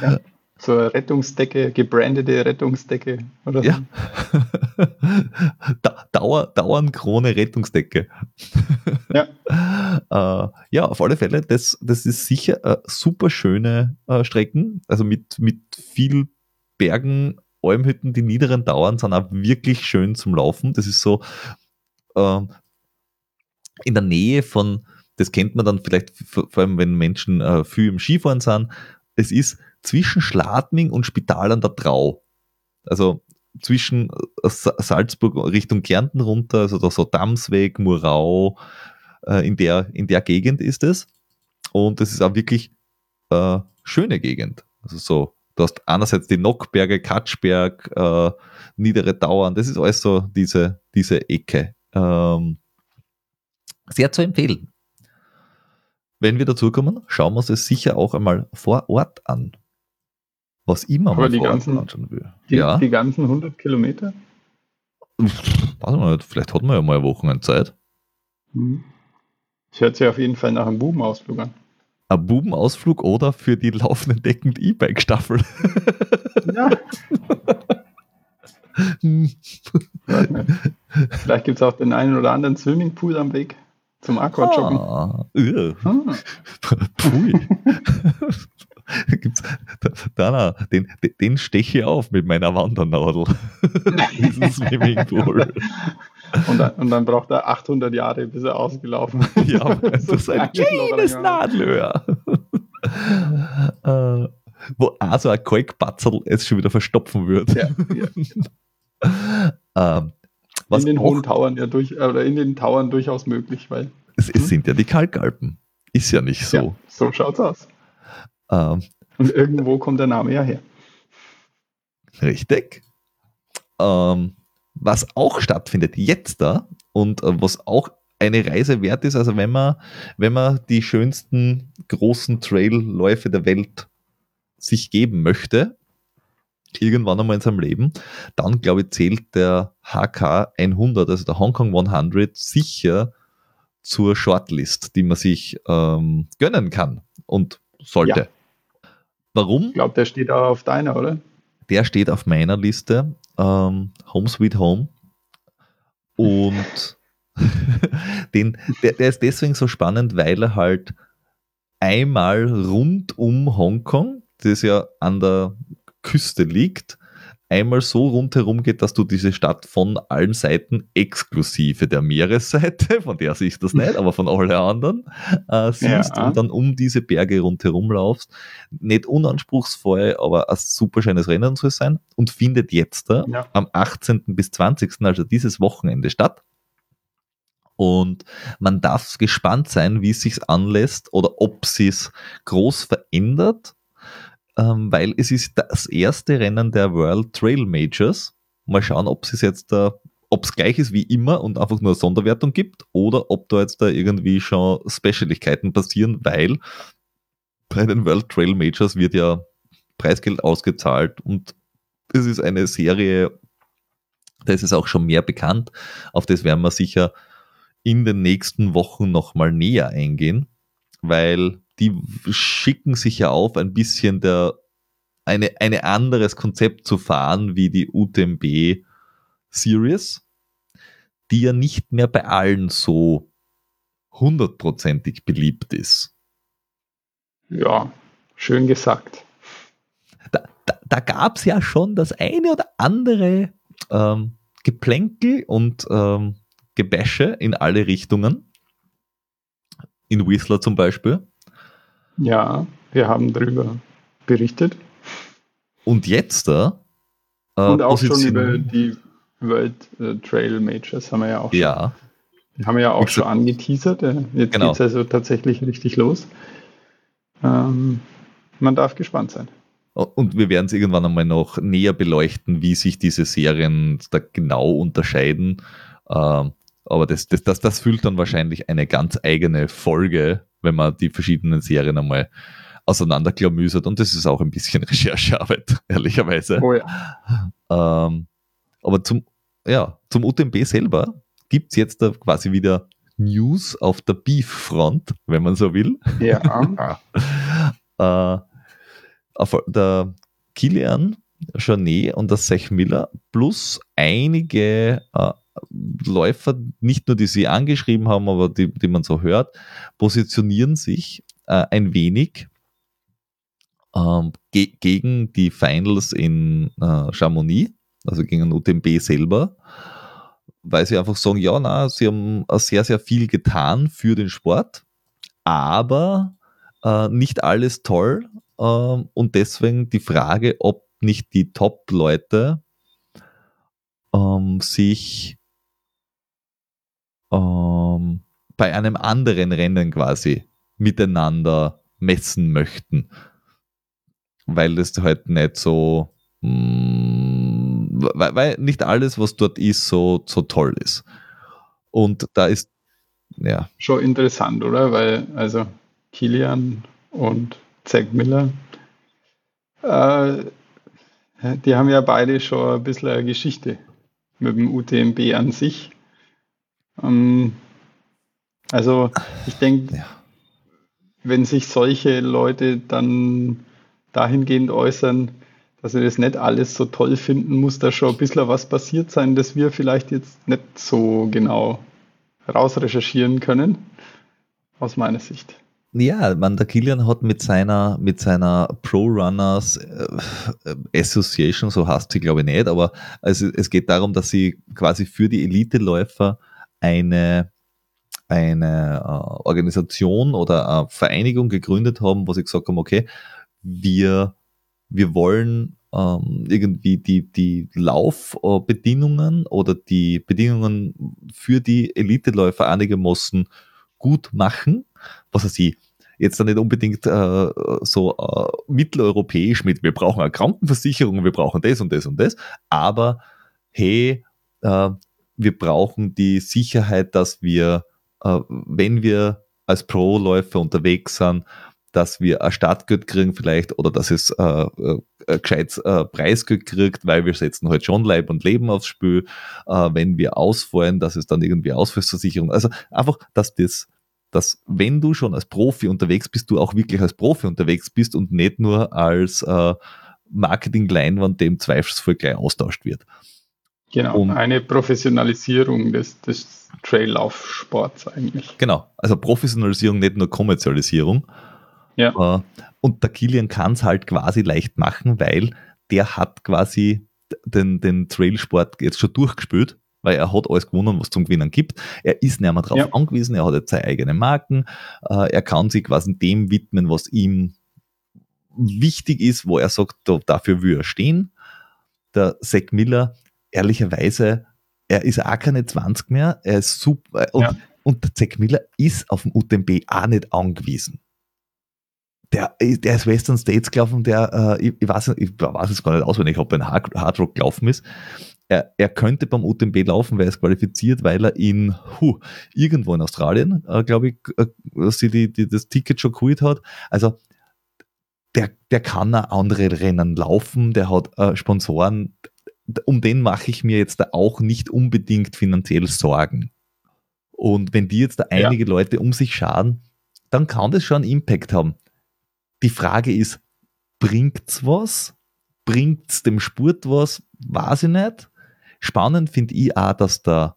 ja. So eine Rettungsdecke, gebrandete Rettungsdecke oder so. Ja. Dauer, Dauernkrone Rettungsdecke. Ja. äh, ja, auf alle Fälle, das, das ist sicher äh, super schöne äh, Strecken. Also mit, mit viel Bergen, Almhütten, die niederen Dauern sind auch wirklich schön zum Laufen. Das ist so äh, in der Nähe von, das kennt man dann vielleicht vor allem, wenn Menschen äh, viel im Skifahren sind. Es ist zwischen Schladming und Spital an der Trau. Also zwischen äh, Salzburg Richtung Kärnten runter, also da so Damsweg, Murau, äh, in, der, in der Gegend ist es. Und es ist auch wirklich äh, schöne Gegend. Also so, du hast einerseits die Nockberge, Katschberg, äh, Niedere Dauern, das ist alles so diese, diese Ecke. Ähm, sehr zu empfehlen. Wenn wir dazukommen, schauen wir uns das sicher auch einmal vor Ort an. Was immer Aber mal die ganzen, anschauen will. Die, ja? die ganzen 100 Kilometer? Warte mal, vielleicht hat man ja mal eine Woche Zeit. Hm. Das hört sich auf jeden Fall nach einem Bubenausflug an. Ein Bubenausflug oder für die laufenden deckend E-Bike-Staffel. Ja. Vielleicht gibt es auch den einen oder anderen Swimmingpool am Weg zum Aquajoggen. Ah, ah. Pui. Gibt's, Dana, den, den steche ich auf mit meiner Wandernadel. Dieses Swimmingpool. Und dann, und dann braucht er 800 Jahre, bis er ausgelaufen ist. Ja, das ist ein kleines Nadelöhr. äh, wo auch so ein Kalkbatzel es schon wieder verstopfen wird. Ja, ja. ähm, in den hohen Tauern ja durch, oder in den Tauern durchaus möglich, weil. Es, es hm? sind ja die Kalkalpen. Ist ja nicht so. Ja, so schaut's aus. Ähm, Und irgendwo kommt der Name ja her. Richtig. Ähm, was auch stattfindet jetzt da und äh, was auch eine Reise wert ist, also wenn man, wenn man die schönsten großen Trailläufe der Welt sich geben möchte, irgendwann einmal in seinem Leben, dann glaube ich, zählt der HK 100, also der Hong Kong 100, sicher zur Shortlist, die man sich ähm, gönnen kann und sollte. Ja. Warum? Ich glaube, der steht auch auf deiner, oder? Der steht auf meiner Liste. Ähm, Home Sweet Home. Und den, der, der ist deswegen so spannend, weil er halt einmal rund um Hongkong, das ja an der Küste liegt, einmal so rundherum geht, dass du diese Stadt von allen Seiten exklusive der Meeresseite, von der siehst du das nicht, aber von allen anderen, äh, siehst ja. und dann um diese Berge rundherum laufst. Nicht unanspruchsvoll, aber ein super schönes Rennen soll es sein und findet jetzt da ja. am 18. bis 20., also dieses Wochenende statt. Und man darf gespannt sein, wie es sich anlässt oder ob sie es groß verändert ähm, weil es ist das erste Rennen der World Trail Majors. Mal schauen, ob es jetzt da, ob es gleich ist wie immer und einfach nur eine Sonderwertung gibt oder ob da jetzt da irgendwie schon Specialigkeiten passieren, weil bei den World Trail Majors wird ja Preisgeld ausgezahlt und es ist eine Serie, da ist auch schon mehr bekannt. Auf das werden wir sicher in den nächsten Wochen nochmal näher eingehen, weil die schicken sich ja auf, ein bisschen der, eine, eine anderes Konzept zu fahren wie die UTMB Series, die ja nicht mehr bei allen so hundertprozentig beliebt ist. Ja, schön gesagt. Da, da, da gab es ja schon das eine oder andere ähm, Geplänkel und ähm, Gebäsche in alle Richtungen. In Whistler zum Beispiel. Ja, wir haben darüber berichtet. Und jetzt da. Äh, und auch Position schon über die World äh, Trail Majors haben wir ja auch schon. Ja. Die haben wir ja auch schon angeteasert. Äh, jetzt genau. geht es also tatsächlich richtig los. Ähm, man darf gespannt sein. Und wir werden es irgendwann einmal noch näher beleuchten, wie sich diese Serien da genau unterscheiden. Ähm, aber das, das, das, das füllt dann wahrscheinlich eine ganz eigene Folge, wenn man die verschiedenen Serien einmal auseinanderklamüsert. Und das ist auch ein bisschen Recherchearbeit, ehrlicherweise. Oh ja. Ähm, aber zum, ja, zum UTMB selber gibt es jetzt da quasi wieder News auf der Beef-Front, wenn man so will. Ja. äh, auf der Kilian Jornet und der Sech Miller plus einige äh, Läufer, nicht nur die sie angeschrieben haben, aber die, die man so hört, positionieren sich äh, ein wenig ähm, ge gegen die Finals in äh, Chamonix, also gegen UTMB selber, weil sie einfach sagen, ja, na, sie haben sehr, sehr viel getan für den Sport, aber äh, nicht alles toll ähm, und deswegen die Frage, ob nicht die Top-Leute ähm, sich ähm, bei einem anderen Rennen quasi miteinander messen möchten. Weil das halt nicht so, mh, mm, weil, weil, nicht alles, was dort ist, so, so toll ist. Und da ist, ja. Schon interessant, oder? Weil, also Kilian und Zack Miller, äh, die haben ja beide schon ein bisschen eine Geschichte mit dem UTMB an sich. Ähm, also ich denke, ja. wenn sich solche Leute dann dahingehend äußern, dass sie das nicht alles so toll finden, muss da schon ein bisschen was passiert sein, dass wir vielleicht jetzt nicht so genau rausrecherchieren können, aus meiner Sicht. Ja, man, der Kilian hat mit seiner, mit seiner Pro Runners äh, Association, so heißt sie glaube ich nicht, aber also es geht darum, dass sie quasi für die Elite-Läufer eine, eine äh, Organisation oder eine Vereinigung gegründet haben, wo sie gesagt haben, okay, wir, wir wollen ähm, irgendwie die, die Laufbedingungen oder die Bedingungen für die Eliteläufer einigermaßen gut machen, was sie jetzt dann nicht unbedingt äh, so äh, mitteleuropäisch mit, wir brauchen eine Krankenversicherung, wir brauchen das und das und das, aber hey, äh, wir brauchen die Sicherheit, dass wir, äh, wenn wir als Pro-Läufer unterwegs sind, dass wir ein Startgeld kriegen vielleicht oder dass es äh, äh, ein gescheites äh, Preisgeld kriegt, weil wir setzen halt schon Leib und Leben aufs Spiel. Äh, wenn wir ausfallen, dass es dann irgendwie Ausfallversicherung. Also einfach, dass das dass wenn du schon als Profi unterwegs bist, du auch wirklich als Profi unterwegs bist und nicht nur als äh, Marketing-Leinwand, dem Zweifelsfall gleich austauscht wird. Genau, und, eine Professionalisierung des, des Traillaufsports eigentlich. Genau, also Professionalisierung, nicht nur Kommerzialisierung. Ja. Äh, und der Kilian kann es halt quasi leicht machen, weil der hat quasi den, den Trailsport jetzt schon durchgespielt weil er hat alles gewonnen, was zum Gewinnen gibt. Er ist nicht mehr darauf ja. angewiesen, er hat jetzt seine eigenen Marken, äh, er kann sich quasi dem widmen, was ihm wichtig ist, wo er sagt, dafür will er stehen. Der Zack Miller, ehrlicherweise, er ist auch keine 20 mehr, er ist super und, ja. und der Zack Miller ist auf dem UTMB auch nicht angewiesen der, der ist Western States gelaufen, der, äh, ich, ich, weiß, ich weiß es gar nicht auswendig, ob er ein Hard, Hard Rock gelaufen ist, er, er könnte beim UTMB laufen, weil er ist qualifiziert, weil er in huh, irgendwo in Australien, äh, glaube ich, äh, sie die, die, das Ticket schon geholt hat. Also der, der kann auch andere Rennen laufen, der hat äh, Sponsoren, um den mache ich mir jetzt da auch nicht unbedingt finanziell Sorgen. Und wenn die jetzt da einige ja. Leute um sich schaden, dann kann das schon einen Impact haben. Die Frage ist, bringt's was? Bringt's dem Sport was? Weiß ich nicht. Spannend finde ich auch, dass der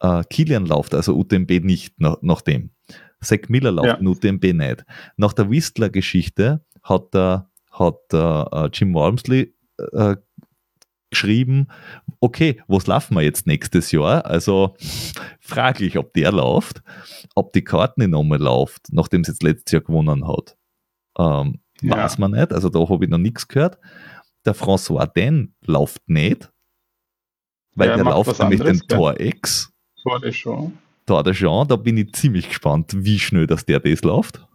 äh, Kilian läuft, also UTMB nicht nach, nach dem. Zack Miller läuft ja. UTMB nicht. Nach der Whistler-Geschichte hat der, hat der äh, Jim Walmsley äh, geschrieben, okay, was laufen wir jetzt nächstes Jahr? Also fraglich, ob der läuft, ob die Karten nochmal läuft, nachdem sie jetzt letztes Jahr gewonnen hat. Ähm, ja. Weiß man nicht, also da habe ich noch nichts gehört. Der François Den läuft nicht, weil der, der läuft nämlich den Tor X. Tor de Jean. Tor de Jean, da bin ich ziemlich gespannt, wie schnell dass der das läuft.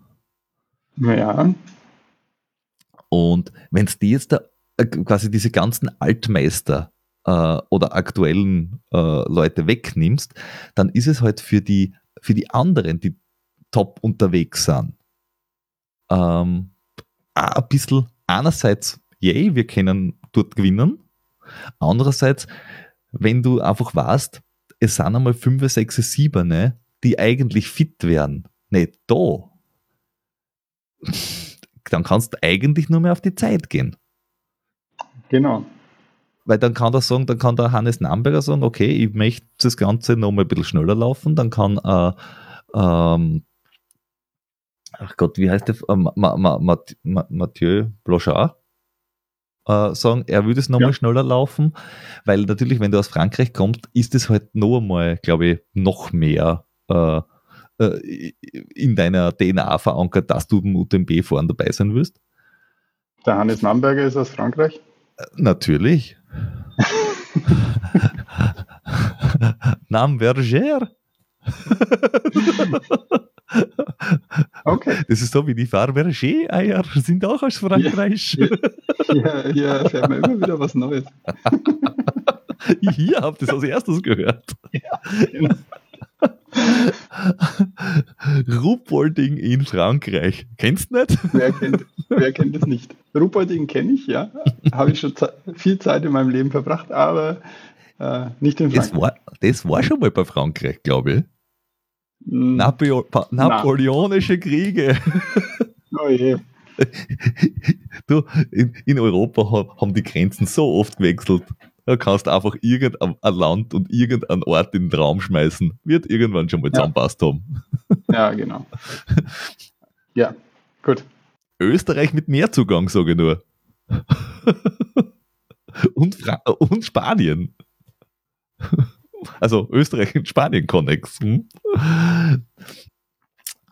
Naja. Und wenn es die jetzt da, quasi diese ganzen Altmeister äh, oder aktuellen äh, Leute wegnimmst, dann ist es halt für die, für die anderen, die top unterwegs sind, ähm, ein bisschen einerseits, yay, wir können dort gewinnen, andererseits, wenn du einfach weißt, es sind einmal 5, 6, 7, ne, die eigentlich fit wären, nicht da, dann kannst du eigentlich nur mehr auf die Zeit gehen. Genau. Weil dann kann der sagen, dann kann der Hannes Namberger sagen, okay, ich möchte das Ganze noch mal ein bisschen schneller laufen, dann kann äh, ähm, ach Gott, wie heißt der? Äh, Ma, Ma, Ma, Mathieu Blochard äh, sagen, er würde es nochmal ja. schneller laufen, weil natürlich, wenn du aus Frankreich kommst, ist es halt noch einmal, glaube ich, noch mehr äh, äh in deiner DNA verankert, dass du im UTMB fahren dabei sein wirst. Der Hannes Namberger ist aus Frankreich? Natürlich. Namberger. Okay. Das ist so wie die Fabergé-Eier sind auch aus Frankreich. Hier, hier, hier erfährt man immer wieder was Neues. Hier habt ihr es als erstes gehört. Ja, genau. Ruppolding in Frankreich. Kennst du nicht? Wer kennt, wer kennt das nicht? Ruppolding kenne ich, ja. Habe ich schon viel Zeit in meinem Leben verbracht, aber äh, nicht in Frankreich. Das war, das war schon mal bei Frankreich, glaube ich. Mm. Napio Napoleonische Kriege. Oh je. Du, in, in Europa haben die Grenzen so oft gewechselt. Da kannst du einfach irgendein Land und irgendeinen Ort in den Raum schmeißen. Wird irgendwann schon mal ja. zusammenpasst haben. Ja, genau. Ja, gut. Österreich mit mehr Zugang, sage ich nur. und, Fra und Spanien. Also Österreich und Spanien Connex. Hm?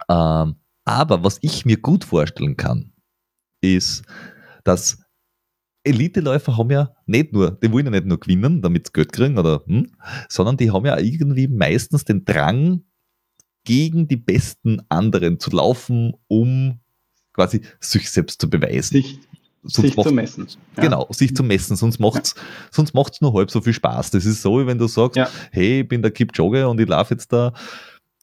Ähm, aber was ich mir gut vorstellen kann, ist, dass Elite-Läufer haben ja nicht nur, die wollen ja nicht nur gewinnen, damit sie Geld kriegen, oder, hm, sondern die haben ja irgendwie meistens den Drang, gegen die besten anderen zu laufen, um quasi sich selbst zu beweisen. Sich, sich zu messen. Ja. Genau, sich zu messen, sonst macht's, ja. sonst macht's nur halb so viel Spaß. Das ist so, wie wenn du sagst, ja. hey, ich bin der Kipchoge und ich laufe jetzt da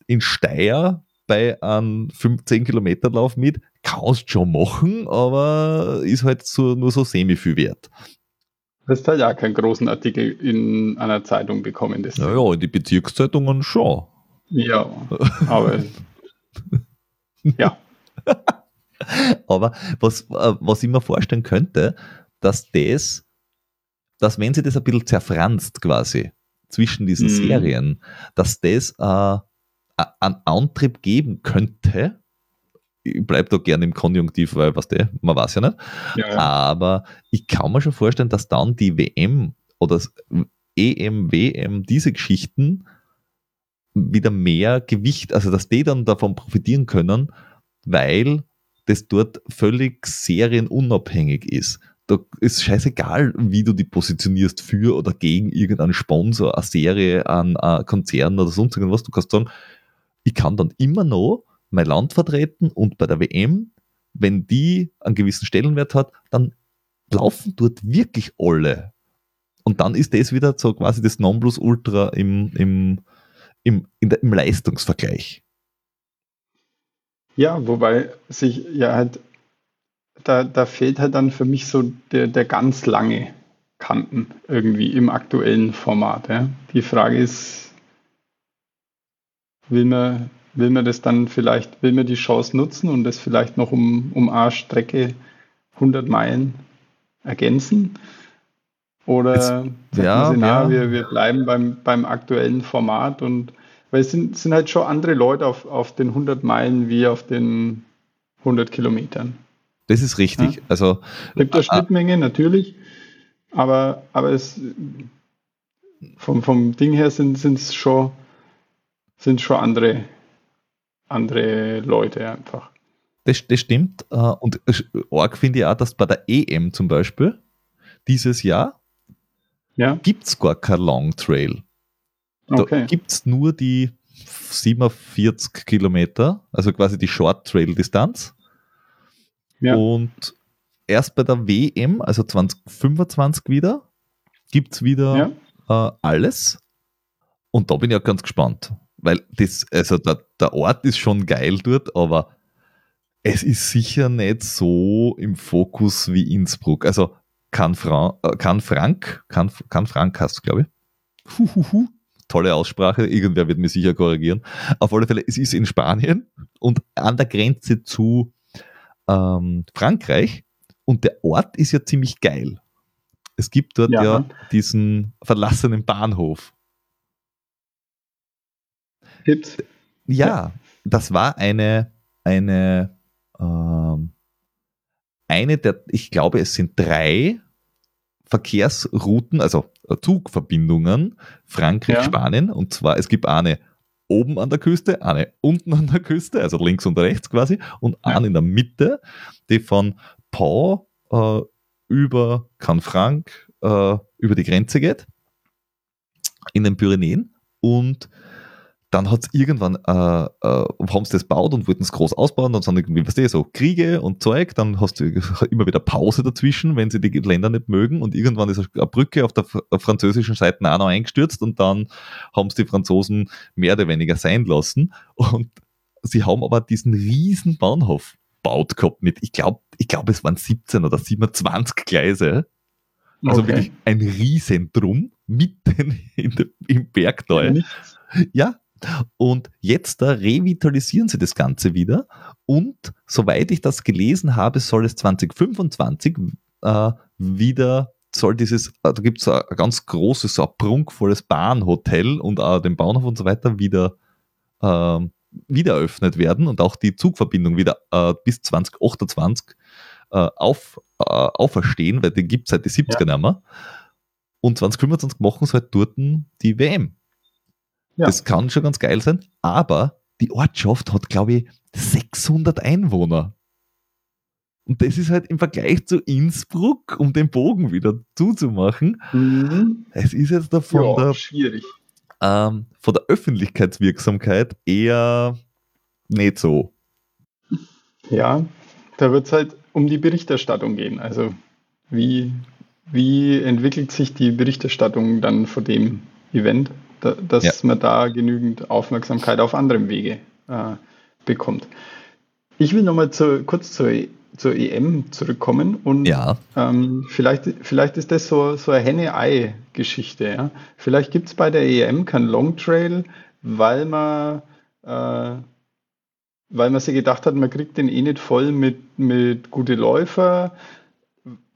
in Steyr bei einem 15 Kilometer Lauf mit, kannst schon machen, aber ist halt so, nur so semi viel wert. Du hast halt ja keinen großen Artikel in einer Zeitung bekommen. Deswegen. Naja, in die Bezirkszeitungen schon. Ja, aber ja. aber was, äh, was ich mir vorstellen könnte, dass das, dass wenn sie das ein bisschen zerfranst quasi zwischen diesen mm. Serien, dass das äh, einen Antrieb geben könnte, ich bleibe da gerne im Konjunktiv, weil was der, man weiß ja nicht. Ja. Aber ich kann mir schon vorstellen, dass dann die WM oder EM, WM, diese Geschichten wieder mehr Gewicht, also dass die dann davon profitieren können, weil das dort völlig serienunabhängig ist. Da ist scheißegal, wie du die positionierst für oder gegen irgendeinen Sponsor, eine Serie, einen, einen Konzern oder sonst irgendwas. Du kannst sagen, ich kann dann immer noch mein Land vertreten und bei der WM, wenn die einen gewissen Stellenwert hat, dann laufen dort wirklich alle. und dann ist das wieder so quasi das Nonplusultra im, im, im, der, im Leistungsvergleich. Ja, wobei sich ja halt, da, da fehlt halt dann für mich so der, der ganz lange Kanten irgendwie im aktuellen Format. Ja. Die Frage ist, will man, will man das dann vielleicht, will man die Chance nutzen und das vielleicht noch um, um eine Strecke 100 Meilen ergänzen? Oder sagen ja, sie, na, ja. wir, wir bleiben beim, beim aktuellen Format und weil es sind, sind halt schon andere Leute auf, auf den 100 Meilen wie auf den 100 Kilometern. Das ist richtig. Ja? Also, gibt eine Schnittmenge, natürlich, aber, aber es, vom, vom Ding her sind es schon, sind schon andere, andere Leute einfach. Das, das stimmt. Äh, und arg finde ich auch, dass bei der EM zum Beispiel dieses Jahr ja. gibt es gar kein Long Trail. Da okay. gibt es nur die 47 Kilometer, also quasi die Short Trail Distanz. Ja. Und erst bei der WM, also 2025 wieder, gibt es wieder ja. äh, alles. Und da bin ich auch ganz gespannt. Weil das, also der, der Ort ist schon geil dort, aber es ist sicher nicht so im Fokus wie Innsbruck. Also kann, äh, kann Frank, kann, kann Frank hast glaube ich. Huhuhu. Tolle Aussprache, irgendwer wird mir sicher korrigieren. Auf alle Fälle, es ist in Spanien und an der Grenze zu ähm, Frankreich und der Ort ist ja ziemlich geil. Es gibt dort ja, ja diesen verlassenen Bahnhof. Ja, ja, das war eine, eine ähm, eine der, ich glaube, es sind drei Verkehrsrouten, also Zugverbindungen Frankreich, ja. Spanien. Und zwar, es gibt eine oben an der Küste, eine unten an der Küste, also links und rechts quasi, und ja. eine in der Mitte, die von Pau äh, über Canfranc äh, über die Grenze geht, in den Pyrenäen. Und dann hat es irgendwann, äh, äh, haben sie das baut und wollten es groß ausbauen, dann sind irgendwie, was du, so Kriege und Zeug, dann hast du immer wieder Pause dazwischen, wenn sie die Länder nicht mögen und irgendwann ist eine Brücke auf der französischen Seite auch noch eingestürzt und dann haben es die Franzosen mehr oder weniger sein lassen und sie haben aber diesen riesen Bahnhof baut gehabt mit, ich glaube, ich glaube, es waren 17 oder 27 Gleise. Also okay. wirklich ein Riesendrum mitten de, im Bergtal. Ja, und jetzt da revitalisieren sie das Ganze wieder. Und soweit ich das gelesen habe, soll es 2025 äh, wieder soll dieses, äh, da gibt es ein ganz großes, so ein prunkvolles Bahnhotel und auch den Bahnhof und so weiter wieder, äh, wieder eröffnet werden und auch die Zugverbindung wieder äh, bis 2028 äh, auf, äh, auferstehen, weil den gibt es seit den 70er ja. nicht mehr. Und 2025 machen sie halt dort die WM. Ja. Das kann schon ganz geil sein, aber die Ortschaft hat, glaube ich, 600 Einwohner. Und das ist halt im Vergleich zu Innsbruck, um den Bogen wieder zuzumachen, mhm. es ist jetzt davon ja, der, schwierig. Ähm, von der Öffentlichkeitswirksamkeit eher nicht so. Ja, da wird es halt um die Berichterstattung gehen. Also wie, wie entwickelt sich die Berichterstattung dann vor dem Event? Da, dass ja. man da genügend Aufmerksamkeit auf anderem Wege äh, bekommt. Ich will nochmal zu, kurz zur, zur EM zurückkommen und ja. ähm, vielleicht, vielleicht ist das so, so eine Henne-Ei-Geschichte. Ja? Vielleicht gibt es bei der EM kein Long Trail, weil man, äh, weil man sich gedacht hat, man kriegt den eh nicht voll mit, mit gute Läufer,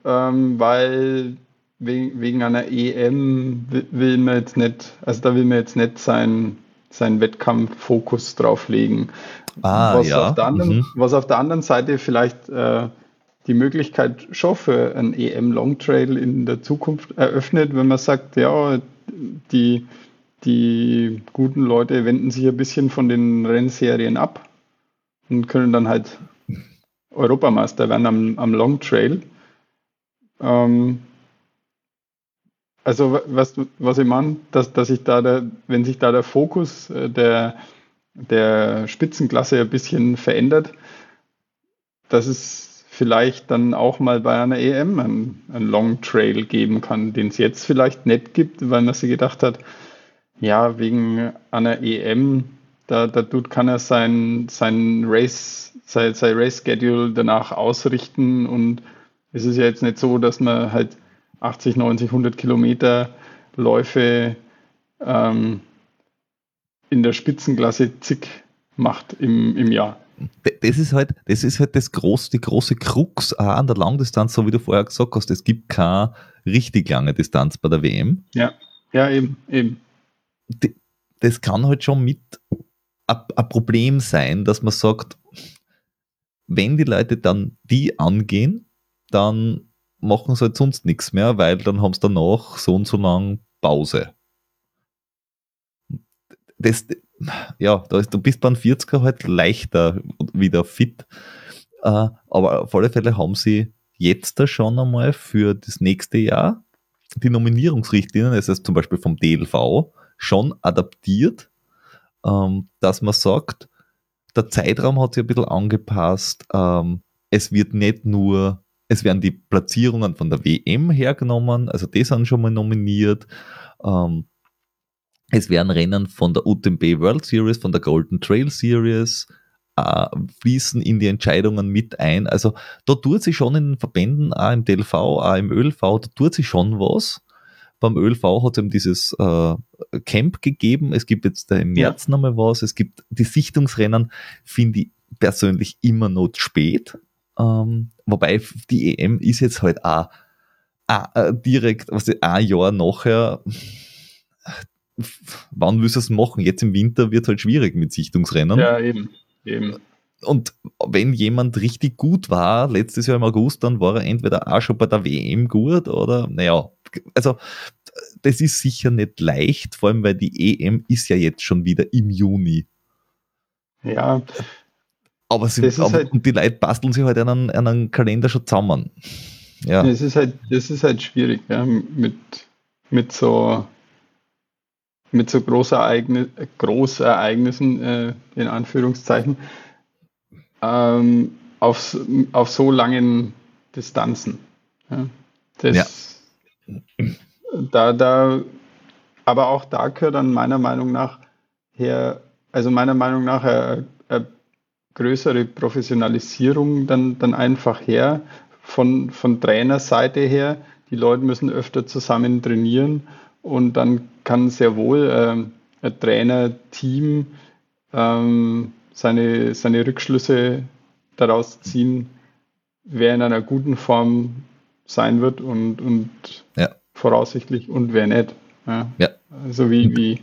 ähm, weil wegen, wegen einer EM will man jetzt nicht, also da will man jetzt nicht seinen sein Wettkampffokus drauflegen. Ah, was, ja. auf der anderen, mhm. was auf der anderen Seite vielleicht äh, die Möglichkeit schon für ein EM Long Trail in der Zukunft eröffnet, wenn man sagt, ja, die, die guten Leute wenden sich ein bisschen von den Rennserien ab und können dann halt Europameister werden am, am Long Trail. Ähm, also was, was ich meine, dass, dass ich da, der, wenn sich da der Fokus äh, der, der Spitzenklasse ein bisschen verändert, dass es vielleicht dann auch mal bei einer EM einen, einen Long Trail geben kann, den es jetzt vielleicht nicht gibt, weil man sich gedacht hat, ja, wegen einer EM, da, da tut, kann er sein, sein Race, sein, sein Race Schedule danach ausrichten. Und es ist ja jetzt nicht so, dass man halt 80, 90, 100 Kilometer Läufe ähm, in der Spitzenklasse zig macht im, im Jahr. Das ist halt, das ist halt das große, die große Krux auch an der Langdistanz, so wie du vorher gesagt hast. Es gibt keine richtig lange Distanz bei der WM. Ja, ja, eben, eben. Das kann halt schon mit ein Problem sein, dass man sagt, wenn die Leute dann die angehen, dann machen sie halt sonst nichts mehr, weil dann haben sie danach so und so lang Pause. Das, ja, da ist, du bist beim 40er halt leichter wieder fit. Äh, aber auf alle Fälle haben sie jetzt da schon einmal für das nächste Jahr die Nominierungsrichtlinien, das heißt zum Beispiel vom DLV, schon adaptiert, ähm, dass man sagt, der Zeitraum hat sich ein bisschen angepasst. Ähm, es wird nicht nur, es werden die Platzierungen von der WM hergenommen, also die sind schon mal nominiert. Ähm, es werden Rennen von der UTMB World Series, von der Golden Trail Series, äh, fließen in die Entscheidungen mit ein. Also da tut sich schon in den Verbänden, auch im DLV, auch im ÖLV, da tut sich schon was. Beim ÖLV hat es eben dieses äh, Camp gegeben. Es gibt jetzt im März ja. nochmal was. Es gibt die Sichtungsrennen, finde ich persönlich immer noch spät. Ähm, wobei die EM ist jetzt halt auch, auch äh, direkt, was ich, ein Jahr nachher wann willst du es machen? Jetzt im Winter wird es halt schwierig mit Sichtungsrennen. Ja, eben. eben. Und wenn jemand richtig gut war, letztes Jahr im August, dann war er entweder auch schon bei der WM gut oder, naja, also das ist sicher nicht leicht, vor allem weil die EM ist ja jetzt schon wieder im Juni. Ja. Aber, sie, aber halt, und die Leute basteln sich halt einen, einen Kalender schon zusammen. Ja. Das ist halt, das ist halt schwierig, ja, mit, mit so mit so Großereignis, Großereignissen, äh, in Anführungszeichen, ähm, auf, auf so langen Distanzen. Ja. Das, ja. Da, da, aber auch da gehört dann meiner Meinung nach her, also meiner Meinung nach eine, eine größere Professionalisierung dann, dann einfach her von, von Trainerseite her. Die Leute müssen öfter zusammen trainieren und dann kann sehr wohl ähm, ein Trainer-Team ähm, seine, seine Rückschlüsse daraus ziehen, wer in einer guten Form sein wird und, und ja. voraussichtlich und wer nicht. Ja. ja. Also wie, wie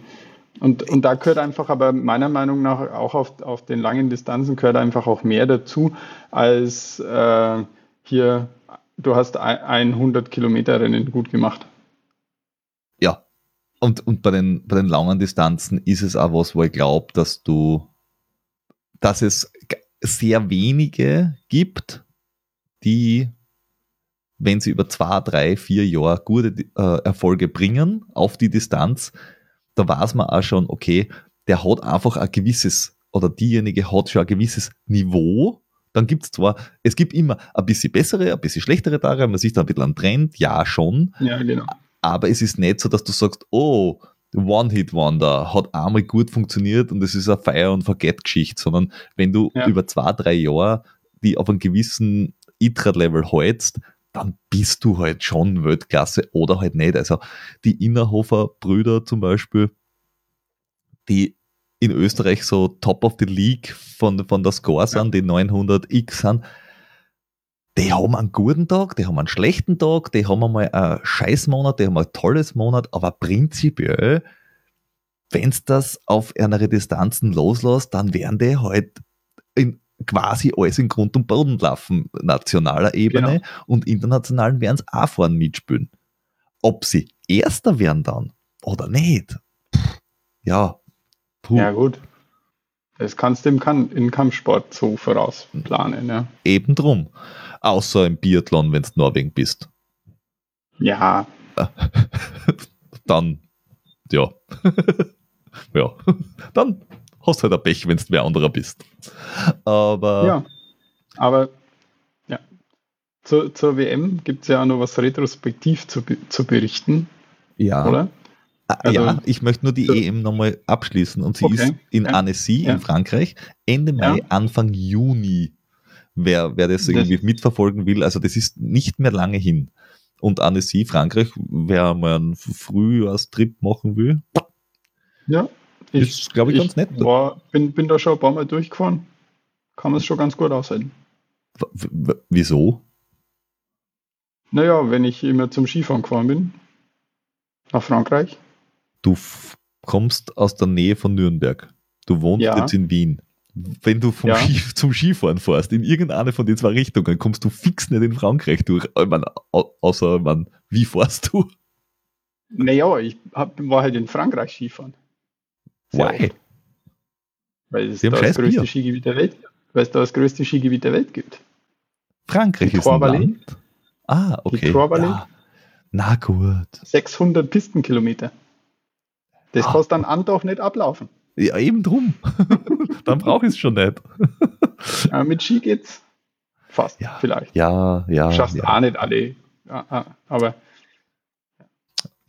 und, und da gehört einfach aber meiner Meinung nach auch auf, auf den langen Distanzen gehört einfach auch mehr dazu, als äh, hier, du hast ein 100 Kilometer Rennen gut gemacht. Und, und bei, den, bei den langen Distanzen ist es auch was, wo ich glaube, dass du, dass es sehr wenige gibt, die, wenn sie über zwei, drei, vier Jahre gute äh, Erfolge bringen auf die Distanz, da weiß man auch schon, okay, der hat einfach ein gewisses, oder diejenige hat schon ein gewisses Niveau. Dann gibt es zwar, es gibt immer ein bisschen bessere, ein bisschen schlechtere Tage, man sieht da ein bisschen einen Trend, ja schon. Ja, genau aber es ist nicht so, dass du sagst, oh, One-Hit-Wonder hat einmal gut funktioniert und es ist eine Fire- und Forget-Geschichte, sondern wenn du ja. über zwei, drei Jahre die auf einem gewissen ITRA-Level hältst, dann bist du halt schon Weltklasse oder halt nicht. Also die Innerhofer Brüder zum Beispiel, die in Österreich so Top of the League von, von der Score sind, die 900x sind, die haben einen guten Tag, die haben einen schlechten Tag, die haben einmal einen Scheißmonat, die haben ein tolles Monat, aber prinzipiell, wenn es das auf einer Distanzen loslässt, dann werden die halt in quasi alles in Grund und Boden laufen, nationaler Ebene genau. und internationalen werden es auch vorne mitspielen. Ob sie Erster werden dann oder nicht, ja. Puh. Ja, gut. Das kannst du im, im Kampfsport so vorausplanen, ja. Eben drum. Außer im Biathlon, wenn du Norwegen bist. Ja. Dann, ja. ja. Dann hast du halt ein Pech, wenn du wer anderer bist. Aber. Ja. Aber, ja. zur, zur WM gibt es ja auch noch was retrospektiv zu, zu berichten. Ja. Oder? Ah, Also- ja, ich möchte nur die So. EM nochmal abschließen und sie Okay, ist in ja, Annecy ja. in Frankreich Ende Mai, Ja. Anfang Juni. Wer, wer das Das- irgendwie mitverfolgen will, also das ist nicht mehr lange hin. Und Annecy, Frankreich, wer mal einen Frühjahrstrip machen will, Ja. Ist, glaub ich, ganz nett. War, bin, bin da schon ein paar Mal durchgefahren. Kann man es schon ganz gut aushalten. w- wieso? Naja, wenn ich immer zum Skifahren gefahren bin, nach Frankreich, Du kommst aus der Nähe von Nürnberg. Du wohnst Ja. jetzt in Wien. Wenn du vom Ja. Ski, zum Skifahren fährst, in irgendeine von den zwei Richtungen, kommst du fix nicht in Frankreich durch. Ich mein, au- außer, man, wie fährst du? naja, ich hab, war halt in Frankreich Skifahren. Why? Weil es da das größte Bier. Skigebiet der Welt Weil es da das größte Skigebiet der Welt gibt. Frankreich Die ist ein. Land. Ah, okay. Ja. Na gut. 600 Pistenkilometer. Das Ah. kannst dann Andach nicht ablaufen. Ja, eben drum. Dann brauche ich es schon nicht. Äh, mit Ski geht's fast, Ja. vielleicht. Ja, ja. Schaffst ja. auch nicht alle. Ja, aber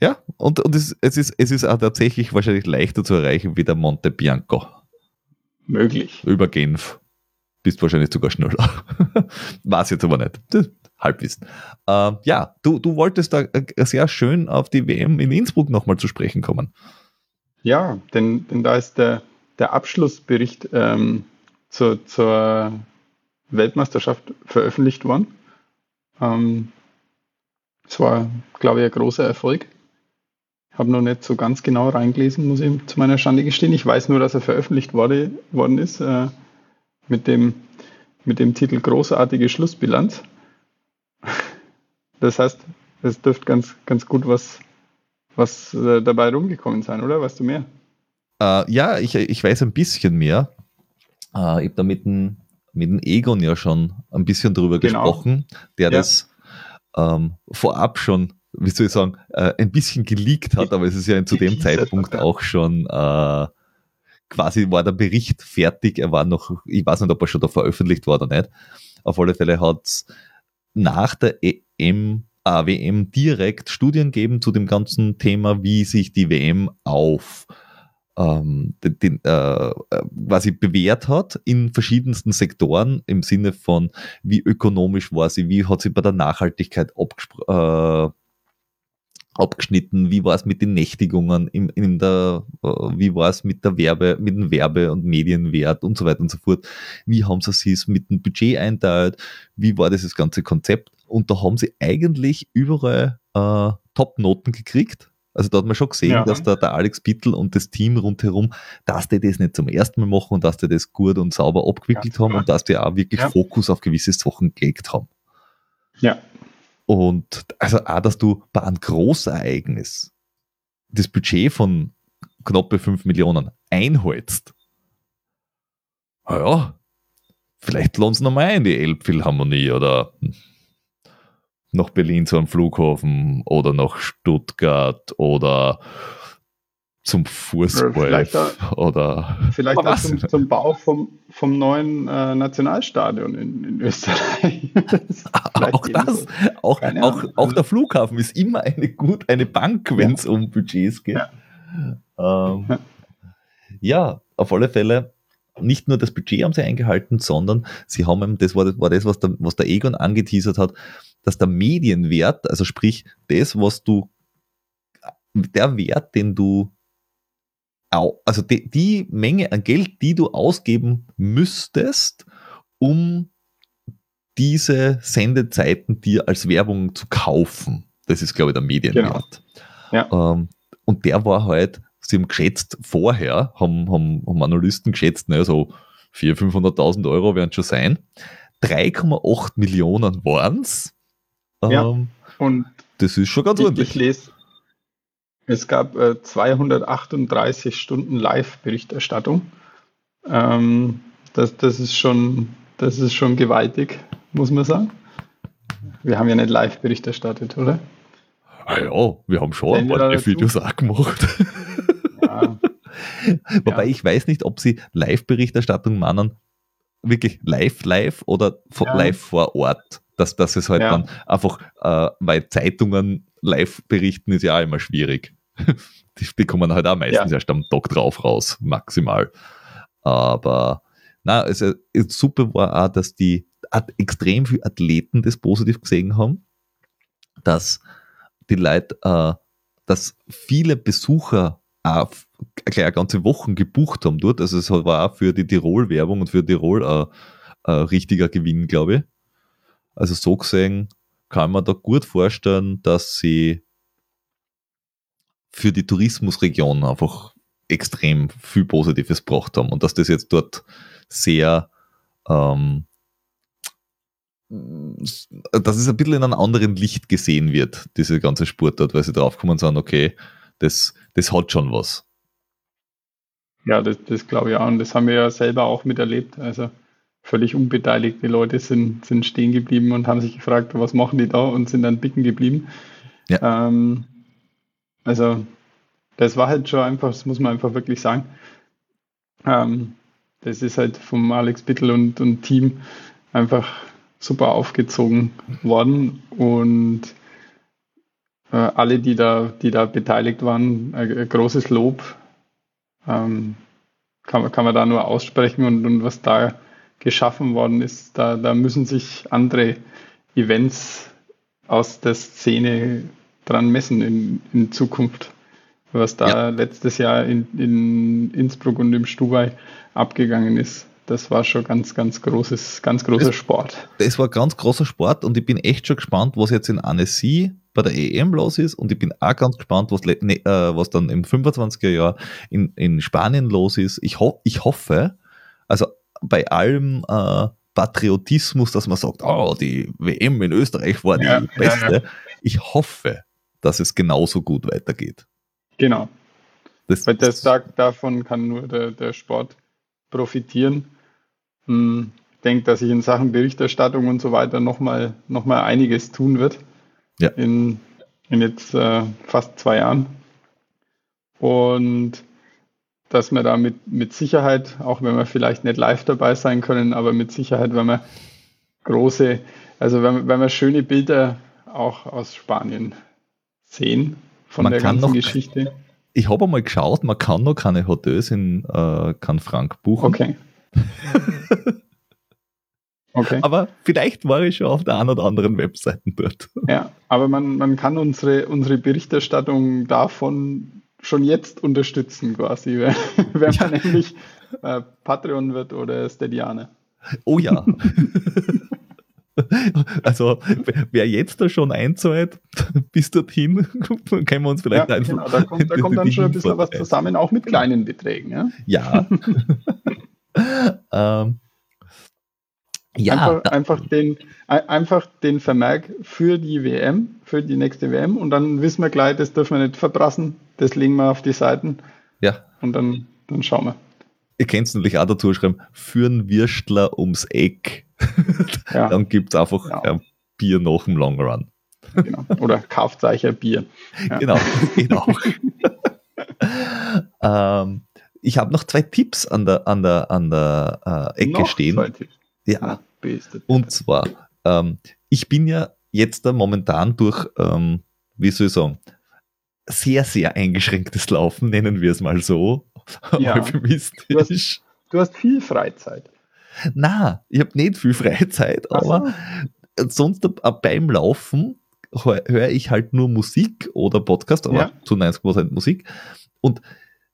Ja, und, und es, es, ist, es ist auch tatsächlich wahrscheinlich leichter zu erreichen wie der Monte Bianco möglich. über Genf. Bist wahrscheinlich sogar schneller. Weiß jetzt aber nicht. Das, Halbwissen. Ähm, ja, du, du wolltest da äh, sehr schön auf die WM in Innsbruck nochmal zu sprechen kommen. Ja, denn, denn da ist der, der Abschlussbericht ähm, zur, zur Weltmeisterschaft veröffentlicht worden. Ähm, es war, glaube ich, ein großer Erfolg. Ich habe noch nicht so ganz genau reingelesen, muss ich zu meiner Schande gestehen. Ich weiß nur, dass er veröffentlicht wurde, worden ist äh, mit, dem, mit dem Titel Großartige Schlussbilanz. Das heißt, es dürfte ganz, ganz gut was, was äh, dabei rumgekommen sein, oder? Weißt du mehr? Äh, ja, ich, ich weiß ein bisschen mehr. Äh, ich habe da mit dem, mit dem Egon ja schon ein bisschen drüber Genau. gesprochen, der Ja. das ähm, vorab schon, wie soll ich sagen, äh, ein bisschen geleakt hat, aber es ist ja zu dem Zeitpunkt auch schon äh, quasi war der Bericht fertig. Er war noch, ich weiß nicht, ob er schon da veröffentlicht war oder nicht. Auf alle Fälle hat es nach der EM, äh, WM direkt Studien gegeben zu dem ganzen Thema, wie sich die WM auf ähm, den, den, äh, äh, quasi bewährt hat in verschiedensten Sektoren im Sinne von, wie ökonomisch war sie, wie hat sie bei der Nachhaltigkeit abgespr- äh, abgeschnitten, wie war es mit den Nächtigungen, in, in der, äh, wie war es mit der Werbe, mit dem Werbe- und Medienwert und so weiter und so fort. Wie haben sie es mit dem Budget einteilt? Wie war dieses ganze Konzept? Und da haben sie eigentlich überall äh, Top-Noten gekriegt. Also da hat man schon gesehen, Ja. dass da der Alex Bittel und das Team rundherum, dass die das nicht zum ersten Mal machen und dass die das gut und sauber abgewickelt Ganz haben und dass die auch wirklich Ja. Fokus auf gewisse Sachen gelegt haben. Ja, Und also auch, dass du bei einem Großereignis das Budget von knappe 5 Millionen einhältst. Na ja, vielleicht lassen sie nochmal in die Elbphilharmonie oder nach Berlin zu einem Flughafen oder nach Stuttgart oder zum Fußball vielleicht auch- oder vielleicht auch zum, zum Bau vom, vom neuen äh, Nationalstadion in, in Österreich. Vielleicht auch das, auch, auch, auch der Flughafen ist immer eine gut, eine Bank, wenn es um Budgets geht. Ja. Ähm, Ja. ja, auf alle Fälle. Nicht nur das Budget haben sie eingehalten, sondern sie haben, das war, das war das, was der, was der Egon angeteasert hat, dass der Medienwert, also sprich, das, was du, der Wert, den du, also die, die Menge an Geld, die du ausgeben müsstest, um diese Sendezeiten dir als Werbung zu kaufen. Das ist, glaube ich, der Medienwert. Ja. Ähm, und der war halt, sie haben geschätzt vorher, haben, haben, haben Analysten geschätzt, naja, so 400.000, 500.000 Euro werden schon sein. 3,8 Millionen waren's. Ja. Ähm, Und das ist schon ganz ich, ich ordentlich. lese, es gab äh, 238 Stunden Live-Berichterstattung. Ähm, das, das, ist schon, das ist schon gewaltig, muss man sagen. Wir haben ja nicht live Bericht erstattet, oder? Ah ja, wir haben schon ein paar? Videos auch gemacht. Ja, Wobei Ja. ich weiß nicht, ob sie Live-Berichterstattung meinen, wirklich live, live oder Ja. live vor Ort. Dass, dass es halt dann einfach, äh, weil Zeitungen live berichten ist ja auch immer schwierig. Die bekommen halt auch meistens Ja. erst am Tag drauf raus, maximal. Aber na, also super war auch, dass die extrem viele Athleten das positiv gesehen haben, dass die Leute, äh, dass viele Besucher auch gleich ganze Wochen gebucht haben dort. Also es war auch für die Tirol-Werbung und für Tirol ein, ein richtiger Gewinn, glaube ich. Also so gesehen kann man da gut vorstellen, dass sie für die Tourismusregion einfach extrem viel Positives gebracht haben und dass das jetzt dort sehr ähm, dass es ein bisschen in einem anderen Licht gesehen wird, diese ganze Sportart, weil sie draufkommen und sagen, okay, das, das hat schon was. Ja, das, das glaube ich auch. Und das haben wir ja selber auch miterlebt. Also völlig unbeteiligte Leute sind, sind stehen geblieben und haben sich gefragt, was machen die da und sind dann bicken geblieben. Ja. Ähm, also das war halt schon einfach, das muss man einfach wirklich sagen. Ähm, das ist halt vom Alex Bittel und, und Team einfach super aufgezogen worden und äh, alle, die da, die da beteiligt waren, ein, ein großes Lob ähm, kann, man- kann man da nur aussprechen und, und was da geschaffen worden ist, da, da müssen sich andere Events aus der Szene dran messen in, in Zukunft. Was da Ja. letztes Jahr in, in Innsbruck und im Stubai abgegangen ist, das war schon ganz, ganz großes, ganz großer Das- Sport. Das war ein ganz großer Sport und ich bin echt schon gespannt, was jetzt in Annecy bei der EM los ist und ich bin auch ganz gespannt, was, ne, äh, was dann im 25er Jahr in, in Spanien los ist. Ich, ho ich hoffe, also bei allem äh, Patriotismus, dass man sagt, oh, die WM in Österreich war die Ja, ja, beste, ich hoffe, dass es genauso gut weitergeht. Genau. Das, Weil das, da, davon kann nur der, der Sport profitieren. Hm, Ich denke, dass sich in Sachen Berichterstattung und so weiter nochmal noch mal einiges tun wird. Ja. In, in jetzt äh, fast zwei Jahren. Und dass wir da mit, mit Sicherheit, auch wenn wir vielleicht nicht live dabei sein können, aber mit Sicherheit, wenn wir große, also wenn, wenn wir schöne Bilder auch aus Spanien sehen von Man der ganzen noch- Geschichte. ich habe einmal geschaut, man kann noch keine Hotels in äh, Canfranc buchen. Okay. Okay. Aber vielleicht war ich schon auf der einen oder anderen Webseiten dort. Ja, aber man, man kann unsere, unsere Berichterstattung davon schon jetzt unterstützen, quasi, wenn, wenn man nämlich äh, Patreon wird oder Stediane. Oh ja. Also, wer jetzt da schon einzahlt, bis dorthin, können wir uns vielleicht Ja, einfach. genau, da kommt, da kommt dann schon ein bisschen was zusammen, auch mit kleinen Beträgen. Ja? Ja. ähm, ja, einfach, einfach, den, ein- einfach den Vermerk für die WM, für die nächste WM und dann wissen wir gleich, das dürfen wir nicht verbrassen, das legen wir auf die Seiten ja. und dann, dann schauen wir. Ihr könnt es natürlich auch dazu schreiben, führen Würstler ums Eck. Ja. Dann gibt es einfach Ja. ein Bier nach dem Long Run. Genau. Oder kauft euch ein Bier. Ja. Genau, auch. ähm, ich habe noch zwei Tipps an der, an der, an der äh, Ecke Noch stehen. zwei Tipps. Ja, Beste. und zwar, ähm, ich bin ja jetzt da momentan durch, ähm, wie soll ich sagen, sehr, sehr eingeschränktes Laufen, nennen wir es mal so, Ja. euphemistisch. Du hast viel Freizeit. Na, ich habe nicht viel Freizeit, Ach so. aber sonst äh, beim Laufen höre ich halt nur Musik oder Podcast, aber Ja. zu 90% Musik. Und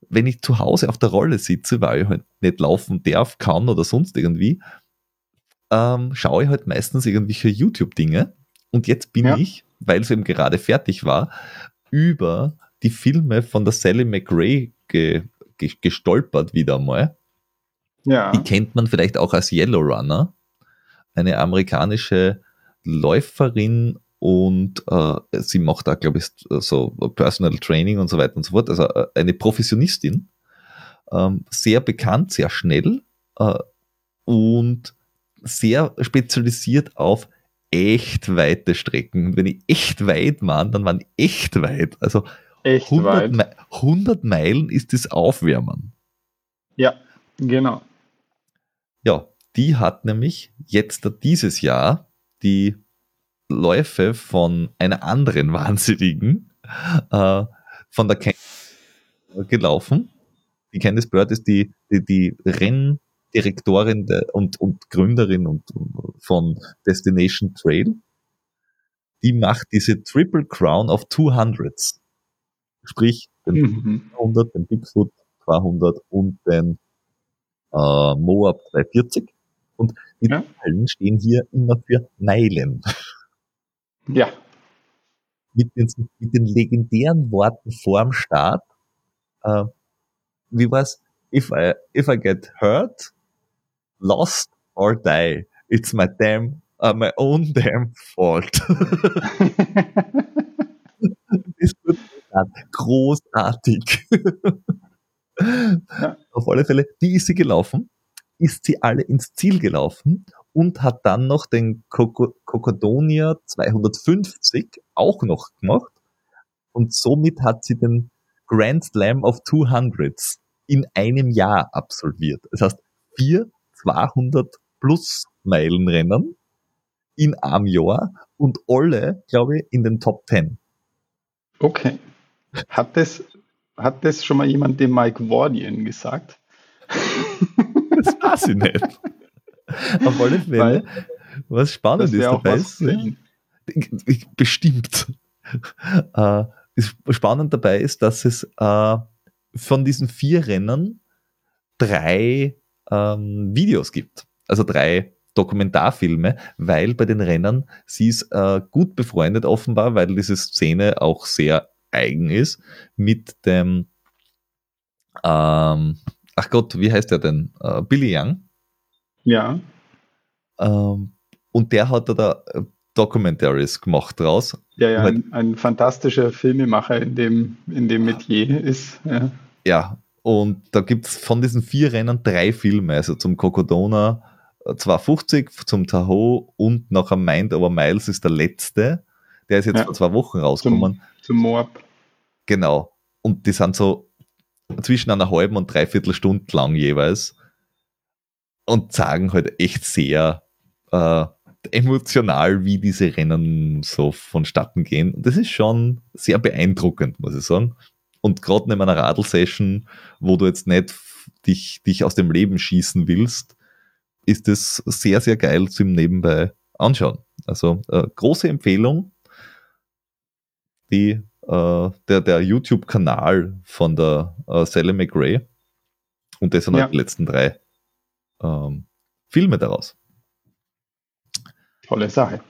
wenn ich zu Hause auf der Rolle sitze, weil ich halt nicht laufen darf, kann oder sonst irgendwie, ähm, schaue ich halt meistens irgendwelche YouTube-Dinge. Und jetzt bin Ja. ich, weil es eben gerade fertig war, über die Filme von der Sally McRae ge ge gestolpert wieder mal. Ja. Die kennt man vielleicht auch als Yellow Runner, eine amerikanische Läuferin und äh, sie macht da, glaube ich, so Personal Training und so weiter und so fort. Also äh, eine Professionistin, ähm, sehr bekannt, sehr schnell äh, und sehr spezialisiert auf echt weite Strecken. Und wenn ich echt weit meine, dann waren die echt weit. Also Echt 100, weit. Me 100 Meilen ist das Aufwärmen. Ja, genau. Ja, die hat nämlich jetzt dieses Jahr die Läufe von einer anderen Wahnsinnigen, äh, von der Ken gelaufen. Die Candice Bird ist die, die, die Renndirektorin und, und Gründerin und, von Destination Trail. Die macht diese Triple Crown of 200s. Sprich, den mhm. 100, den Bigfoot 200 und den äh, Moab 340. Und die ja. Zahlen stehen hier immer für Meilen. Ja. Mit den, mit den legendären Worten vorm Start. Äh, wie war's? If I, if I get hurt, lost or die, it's my damn, uh, my own damn fault. das wird großartig. Ja. Auf alle Fälle, wie ist sie gelaufen? Ist sie alle ins Ziel gelaufen und hat dann noch den Cocodonia 250 auch noch gemacht. Und somit hat sie den Grand Slam of 200s in einem Jahr absolviert. Das heißt, vier 200 plus Meilenrennen in einem Jahr und alle, glaube ich, in den Top 10. Okay. Hat das hat das schon mal jemand dem Mike Wardian gesagt? das weiß ich nicht. Auf alle Fälle, Weil, was spannend ist dabei ist, bestimmt. Äh, spannend dabei ist, dass es äh, von diesen vier Rennen drei ähm, Videos gibt. Also drei Dokumentarfilme, weil bei den Rennen sie ist äh, gut befreundet offenbar, weil diese Szene auch sehr eigen ist mit dem, ähm, ach Gott, wie heißt der denn? Äh, Billy Young. Ja. Ähm, und der hat da äh, Documentaries gemacht draus. Ja, ja, ein, ein, fantastischer Filmemacher in dem, in dem Metier ist. Ja, ja und da gibt es von diesen vier Rennen drei Filme, also zum Cocodona 250, äh, zum Tahoe und nachher Mind Over Miles ist der letzte. Der ist jetzt ja. vor zwei Wochen rausgekommen. Zum, zum Moab. Genau. Und die sind so zwischen einer halben und dreiviertel Stunde lang jeweils und sagen halt echt sehr äh, emotional, wie diese Rennen so vonstatten gehen. Und das ist schon sehr beeindruckend, muss ich sagen. Und gerade in einer Radl-Session, wo du jetzt nicht dich, dich aus dem Leben schießen willst, ist es sehr, sehr geil zum Nebenbei anschauen. Also äh, große Empfehlung die, äh, der, der YouTube-Kanal von der äh, Sally McRae. Und das sind ja. halt die letzten drei ähm, Filme daraus. Tolle Sache.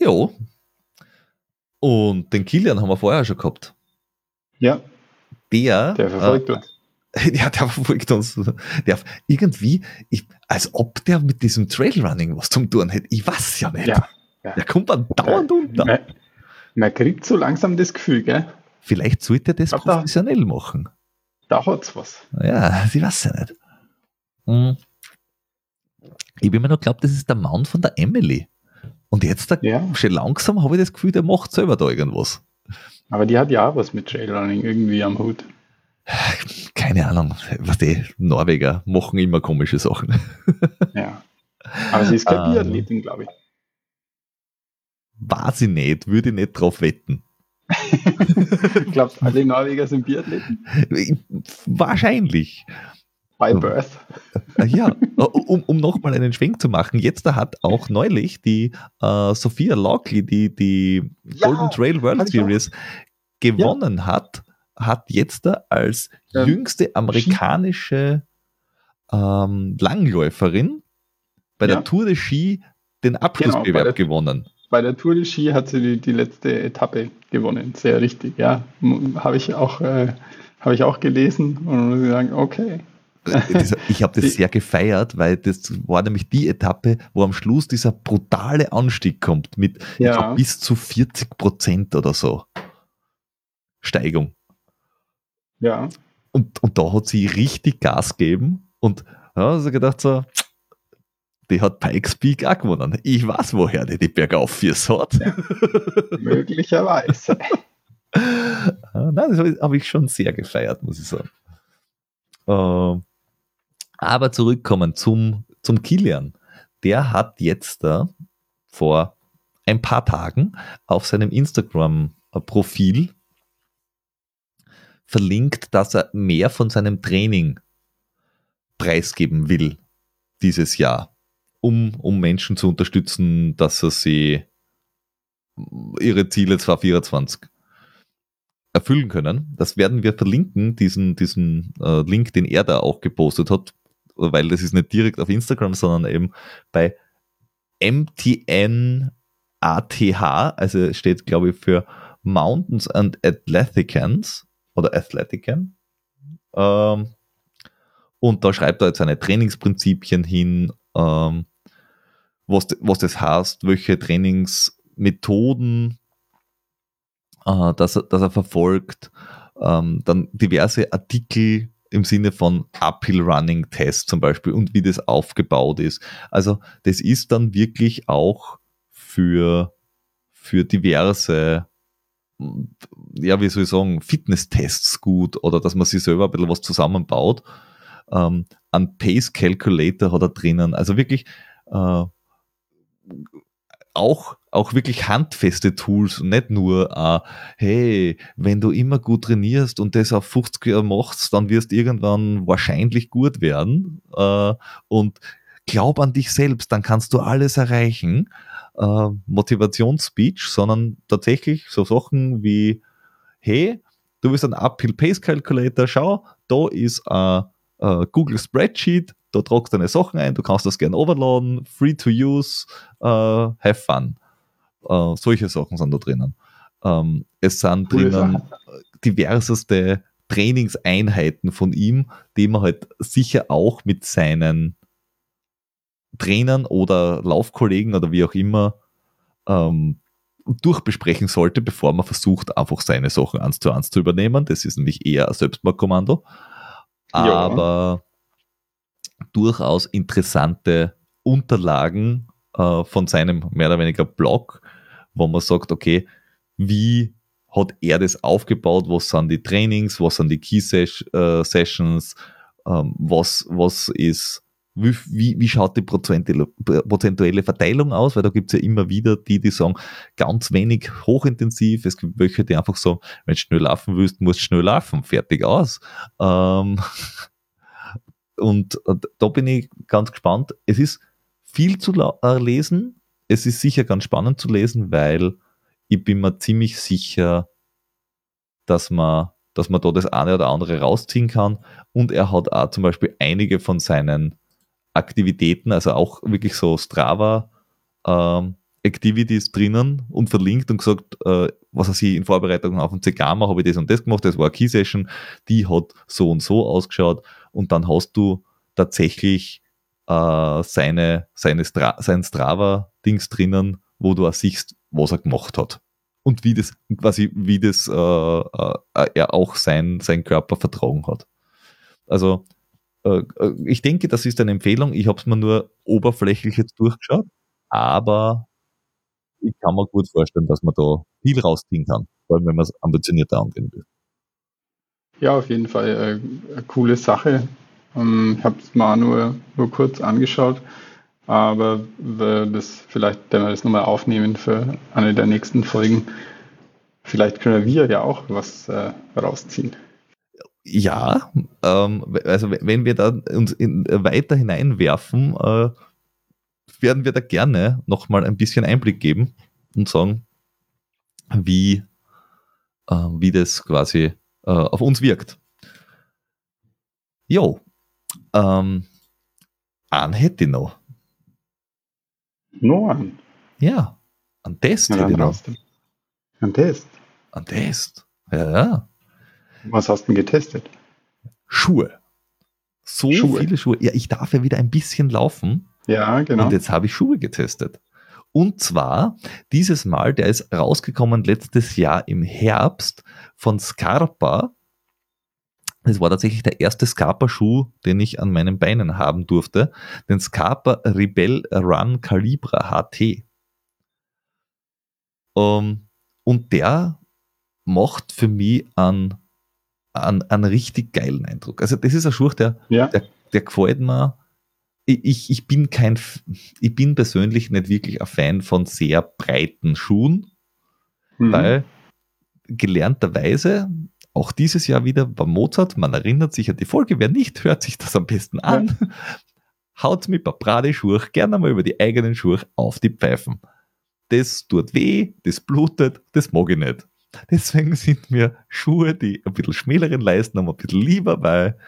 Jo. Und den Kilian haben wir vorher schon gehabt. Ja. Der, der verfolgt äh, uns. Ja, der verfolgt uns. Der, irgendwie, ich, als ob der mit diesem Trailrunning was zum tun hätte. Ich weiß ja nicht. Ja, ja. Der kommt dann dauernd unter. Man kriegt so langsam das Gefühl, gell? Vielleicht sollte er das Aber professionell da, machen. Da hat's was. Ja, sie weiß ja nicht. Hm. Ich bin mir noch glaubt, das ist der Mann von der Emily. Und jetzt, da, ja. schon langsam habe ich das Gefühl, der macht selber da irgendwas. Aber die hat ja auch was mit Trailrunning irgendwie am Hut. Keine Ahnung. Was die Norweger machen immer komische Sachen. Ja. Aber sie ist keine Biathletin, glaube ich. Weiß ich nicht, würde ich nicht drauf wetten. Glaubst du, alle Norweger sind Biathleten? Wahrscheinlich. By birth. Ja, um, um nochmal einen Schwenk zu machen, jetzt hat auch neulich die äh, Sophia Lockley, die die ja, Golden Trail World Series gewonnen ja. hat, hat jetzt als ähm, jüngste amerikanische ähm, Langläuferin bei der Tour de Ski den Abschlussbewerb genau, gewonnen bei der Tour de Ski hat sie die, die letzte Etappe gewonnen. Sehr richtig, ja. Habe ich, auch, äh, hab ich auch gelesen und muss ich sagen, okay. Ich habe das sehr gefeiert, weil das war nämlich die Etappe, wo am Schluss dieser brutale Anstieg kommt mit ja. glaub, bis zu 40 Prozent oder so Steigung. Ja. Und, und da hat sie richtig Gas gegeben und ja, also gedacht so, die hat Pikes Peak auch gewonnen. Ich weiß, woher die die Bergauffürs hat. Ja, möglicherweise. Ah, nein, das habe hab ich schon sehr gefeiert, muss ich sagen. Äh, aber zurückkommen zum, zum Kilian. Der hat jetzt da vor ein paar Tagen auf seinem Instagram-Profil verlinkt, dass er mehr von seinem Training preisgeben will dieses Jahr, um, um Menschen zu unterstützen, dass sie ihre Ziele 2024 erfüllen können. Das werden wir verlinken, diesen, diesen äh, Link, den er da auch gepostet hat, weil das ist nicht direkt auf Instagram, sondern eben bei MTN ATH, also steht, glaube ich, für Mountains and Athleticans oder Athletican. Ähm, und da schreibt er jetzt seine Trainingsprinzipien hin, ähm, was, was das heißt, welche Trainingsmethoden äh, dass, er, dass er verfolgt, ähm, dann diverse Artikel im Sinne von Uphill Running Test zum Beispiel und wie das aufgebaut ist. Also das ist dann wirklich auch für, für diverse ja, wie soll ich sagen, Fitnesstests gut oder dass man sich selber ein bisschen was zusammenbaut. Ähm, ein Pace Calculator hat er drinnen. Also wirklich äh, auch, auch wirklich handfeste Tools und nicht nur, äh, hey, wenn du immer gut trainierst und das auf 50 Jahre machst, dann wirst du irgendwann wahrscheinlich gut werden äh, und glaub an dich selbst, dann kannst du alles erreichen. Äh, Motivationsspeech, sondern tatsächlich so Sachen wie, hey, du bist ein Uphill Pace Calculator, schau, da ist ein Google Spreadsheet, da tragst deine Sachen ein, du kannst das gerne overladen, free to use, uh, have fun. Uh, solche Sachen sind da drinnen. Ähm, es sind Coole drinnen diverseste Trainingseinheiten von ihm, die man halt sicher auch mit seinen Trainern oder Laufkollegen oder wie auch immer ähm, durchbesprechen sollte, bevor man versucht, einfach seine Sachen eins zu eins zu übernehmen. Das ist nämlich eher ein Selbstmordkommando. Aber durchaus interessante Unterlagen äh, von seinem mehr oder weniger Blog, wo man sagt, okay, wie hat er das aufgebaut, was sind die Trainings, was sind die Key äh, Sessions, ähm, was, was ist, wie, wie, wie schaut die prozentuelle Verteilung aus, weil da gibt es ja immer wieder die, die sagen, ganz wenig hochintensiv, es gibt welche, die einfach sagen, wenn du schnell laufen willst, musst du schnell laufen, fertig aus. Ähm, und da bin ich ganz gespannt. Es ist viel zu äh, lesen. Es ist sicher ganz spannend zu lesen, weil ich bin mir ziemlich sicher, dass man, dass man da das eine oder andere rausziehen kann. Und er hat auch zum Beispiel einige von seinen Aktivitäten, also auch wirklich so Strava ähm, Activities drinnen und verlinkt und gesagt, äh, was er sich in Vorbereitung auf den mache, habe ich das und das gemacht, das war eine Key Session, die hat so und so ausgeschaut und dann hast du tatsächlich äh, seine, seine Stra sein Strava-Dings drinnen, wo du auch siehst, was er gemacht hat. Und wie das, quasi, wie das äh, äh, er auch sein, sein Körper vertragen hat. Also äh, äh, ich denke, das ist eine Empfehlung. Ich habe es mir nur oberflächlich jetzt durchgeschaut, aber ich kann mir gut vorstellen, dass man da viel rausziehen kann, vor allem wenn man es ambitionierter angehen will. Ja, auf jeden Fall äh, eine coole Sache. Ähm, ich habe es mal nur, nur kurz angeschaut, aber das vielleicht, wenn wir das nochmal aufnehmen für eine der nächsten Folgen, vielleicht können wir ja auch was äh, rausziehen. Ja, ähm, also wenn wir da uns in, weiter hineinwerfen, äh, werden wir da gerne nochmal ein bisschen Einblick geben und sagen, wie, äh, wie das quasi äh, auf uns wirkt. Jo, ähm, einen hätte ich noch. Noch einen? Ja, einen Test ja, hätte ich noch. Ein Test? Ein Test, ja, ja. Was hast du denn getestet? Schuhe. So Schuhe. viele Schuhe. Ja, ich darf ja wieder ein bisschen laufen. Ja, genau. Und jetzt habe ich Schuhe getestet. Und zwar dieses Mal, der ist rausgekommen letztes Jahr im Herbst von Scarpa. Es war tatsächlich der erste Scarpa-Schuh, den ich an meinen Beinen haben durfte. Den Scarpa Rebel Run Calibra HT. Um, und der macht für mich einen, einen, einen richtig geilen Eindruck. Also das ist ein Schuh, der, ja. der, der gefällt mir ich, ich bin kein, ich bin persönlich nicht wirklich ein Fan von sehr breiten Schuhen, mhm. weil gelernterweise auch dieses Jahr wieder bei Mozart, man erinnert sich an die Folge, wer nicht, hört sich das am besten an. Ja. Haut mit Paprade Schuhe gerne mal über die eigenen Schuhe auf die Pfeifen. Das tut weh, das blutet, das mag ich nicht. Deswegen sind mir Schuhe, die ein bisschen schmäleren leisten, haben ein bisschen lieber, weil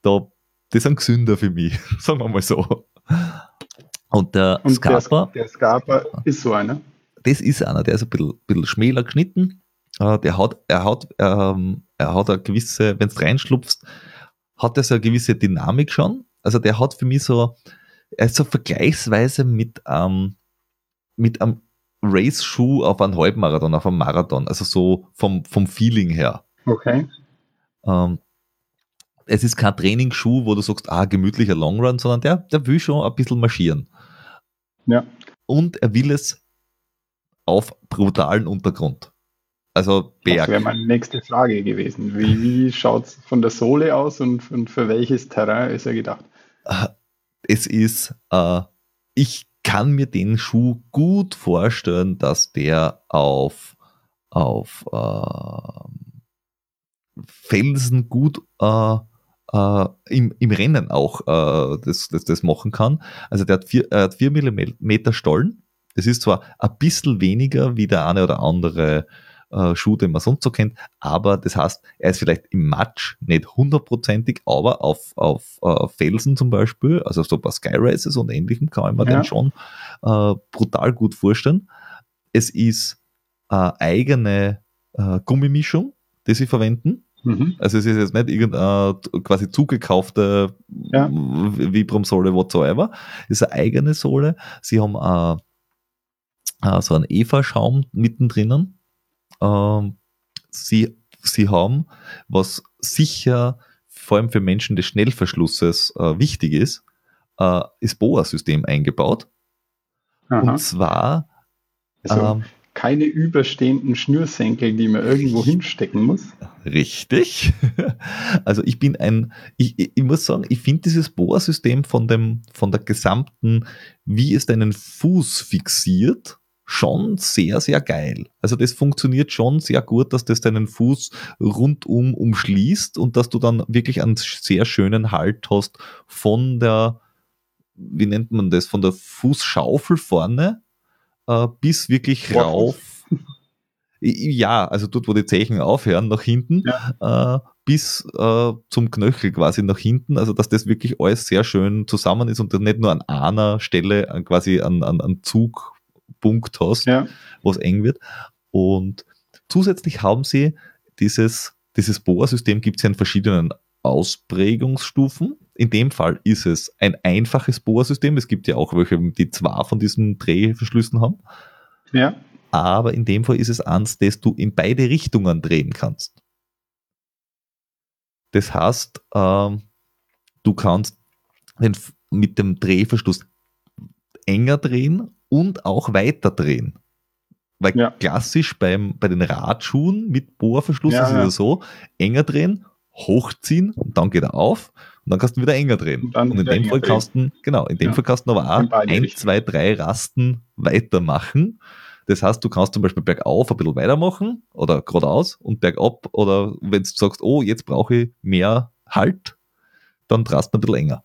da die sind gesünder für mich, sagen wir mal so. Und der Und Scarpa. Der, der Scarpa ist so einer. Das ist einer, der ist ein bisschen, bisschen schmäler geschnitten. Uh, der hat, er hat, ähm, er hat eine gewisse, wenn du reinschlupfst, hat er so eine gewisse Dynamik schon. Also der hat für mich so, er ist so vergleichsweise mit, ähm, mit einem Race-Schuh auf einem Halbmarathon, auf einem Marathon. Also so vom, vom Feeling her. Okay. Ähm, es ist kein Trainingsschuh, wo du sagst, ah, gemütlicher Longrun, sondern der, der will schon ein bisschen marschieren. Ja. Und er will es auf brutalen Untergrund. Also Berg. Das wäre meine nächste Frage gewesen. Wie, wie schaut es von der Sohle aus und, und, für welches Terrain ist er gedacht? Es ist, äh, ich kann mir den Schuh gut vorstellen, dass der auf, auf äh, Felsen gut äh, äh, im, im Rennen auch äh, das, das, das machen kann. Also der hat 4 äh, vier Millimeter Stollen. Das ist zwar ein bisschen weniger wie der eine oder andere äh, Schuh, den man sonst so kennt, aber das heißt, er ist vielleicht im Matsch nicht hundertprozentig, aber auf, auf äh, Felsen zum Beispiel, also so bei Sky Races und ähnlichem kann man ja. den schon äh, brutal gut vorstellen. Es ist eine eigene äh, Gummimischung, die sie verwenden. Mhm. Also es ist jetzt nicht irgendeine quasi zugekaufte ja. Vibram-Sohle whatsoever. Es ist eine eigene Sohle. Sie haben äh, äh, so einen Eva-Schaum mittendrin. Ähm, sie, sie haben, was sicher vor allem für Menschen des Schnellverschlusses äh, wichtig ist, äh, ist BOA-System eingebaut. Aha. Und zwar also, ähm, keine überstehenden Schnürsenkel, die man irgendwo hinstecken muss. Richtig. Also ich bin ein, ich, ich muss sagen, ich finde dieses Bohrsystem von dem, von der gesamten, wie es deinen Fuß fixiert, schon sehr, sehr geil. Also das funktioniert schon sehr gut, dass das deinen Fuß rundum umschließt und dass du dann wirklich einen sehr schönen Halt hast von der, wie nennt man das, von der Fußschaufel vorne äh, bis wirklich rauf. ja, also dort, wo die Zeichen aufhören, nach hinten, ja. äh, bis äh, zum Knöchel quasi nach hinten, also dass das wirklich alles sehr schön zusammen ist und nicht nur an einer Stelle an quasi an, an, an Zugpunkt hast, ja. wo es eng wird. Und zusätzlich haben sie dieses, dieses Bohrsystem gibt es ja in verschiedenen Ausprägungsstufen. In dem Fall ist es ein einfaches Bohrsystem. Es gibt ja auch welche, die zwei von diesen Drehverschlüssen haben. Ja. Aber in dem Fall ist es eins, das du in beide Richtungen drehen kannst. Das heißt, ähm, du kannst den, mit dem Drehverschluss enger drehen und auch weiter drehen. Weil ja. klassisch beim, bei den Radschuhen mit Bohrverschluss ja, ist es ja so, enger drehen, hochziehen und dann geht er auf und dann kannst du wieder enger drehen. Und, und in dem Fall kannst du, genau, in dem ja. Fall kannst du aber auch ein, zwei, drei Rasten weitermachen. Das heißt, du kannst zum Beispiel bergauf ein bisschen weitermachen oder geradeaus und bergab oder wenn du sagst, oh, jetzt brauche ich mehr Halt, dann drast ein bisschen enger.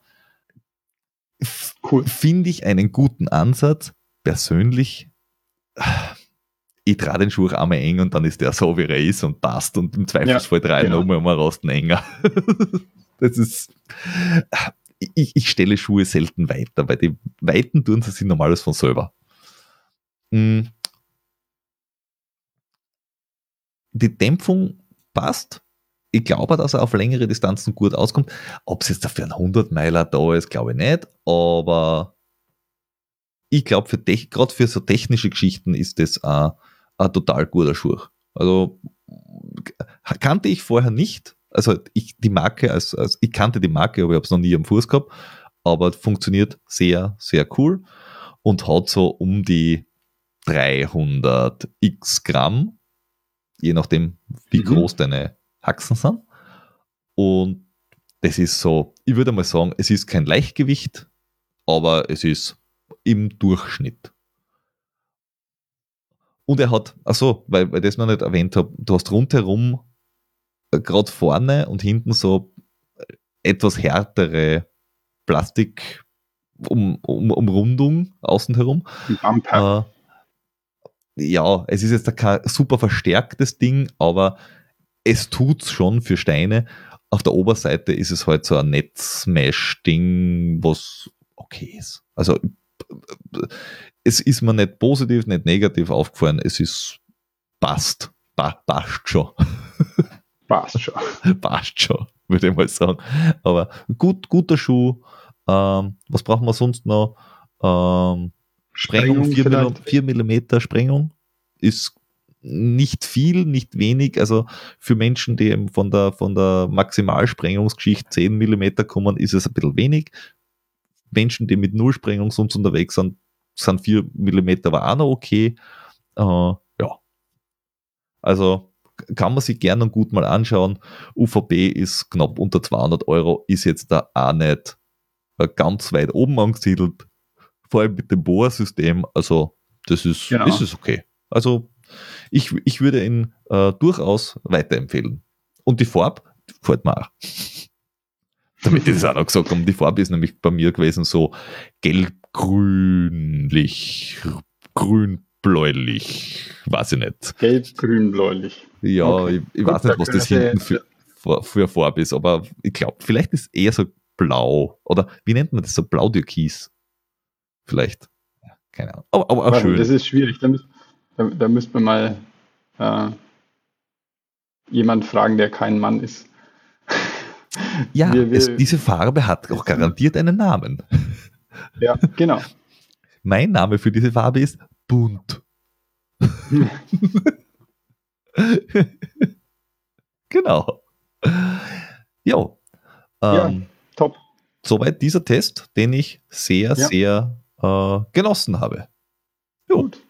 Cool. Finde ich einen guten Ansatz. Persönlich, ich trage den Schuh einmal eng und dann ist der so, wie er ist und passt und im Zweifelsfall ja, drei genau. nochmal um Rosten enger. Das ist, ich, ich stelle Schuhe selten weiter, weil die Weiten tun sie sich normales von selber. Hm. Die Dämpfung passt. Ich glaube, dass er auf längere Distanzen gut auskommt. Ob es jetzt dafür ein 100 Meiler da ist, glaube ich nicht. Aber ich glaube, für gerade für so technische Geschichten ist das ein, ein total guter Schuh. Also kannte ich vorher nicht also ich die Marke, als, als ich kannte die Marke, aber ich habe es noch nie am Fuß gehabt, aber funktioniert sehr, sehr cool und hat so um die 300 x Gramm, je nachdem, wie mhm. groß deine Haxen sind. Und das ist so, ich würde mal sagen, es ist kein Leichtgewicht, aber es ist im Durchschnitt. Und er hat, achso, weil, weil das noch nicht erwähnt habe, du hast rundherum, äh, gerade vorne und hinten so etwas härtere Plastik um, um, Umrundung außen herum. Äh, ja, es ist jetzt kein super verstärktes Ding, aber es tut's schon für Steine. Auf der Oberseite ist es halt so ein Netzmesh-Ding, was okay ist. Also es ist mir nicht positiv, nicht negativ aufgefallen. Es ist passt. Pa passt schon. Passt schon. passt schon, würde ich mal sagen. Aber gut, guter Schuh. Ähm, was brauchen wir sonst noch? Ähm, Sprengung, 4 mm Sprengung ist nicht viel, nicht wenig. Also für Menschen, die eben von der, von der Maximalsprengungsgeschichte 10 mm kommen, ist es ein bisschen wenig. Menschen, die mit Nullsprengung sonst unterwegs sind, sind 4 mm aber auch noch okay. Äh, ja. Also kann man sich gerne und gut mal anschauen. UVB ist knapp unter 200 Euro, ist jetzt da auch nicht äh, ganz weit oben angesiedelt. Vor allem mit dem Bohrsystem. Also, das ist, genau. ist es okay. Also, ich, ich würde ihn äh, durchaus weiterempfehlen. Und die Farbe gefällt mir auch. Damit ich das auch noch gesagt habe, die Farbe ist nämlich bei mir gewesen so gelb-grünlich, grün-bläulich, weiß ich nicht. Gelb-grün-bläulich. Ja, okay. ich, ich weiß nicht, was das hinten für, für, Farbe ist, aber ich glaube, vielleicht ist es eher so blau. Oder wie nennt man das so? Blau-Türkis. Vielleicht. Ja, keine Ahnung. Aber, aber auch schön. Das ist schwierig. Da, da, da müsste man mal äh, jemand fragen, der kein Mann ist. Ja, wir, wir, es, diese Farbe hat auch garantiert einen Namen. Ja, genau. Mein Name für diese Farbe ist bunt. genau. Jo. Ähm, ja. Top. Soweit dieser Test, den ich sehr, ja. sehr äh, genossen habe. Jo. Gut.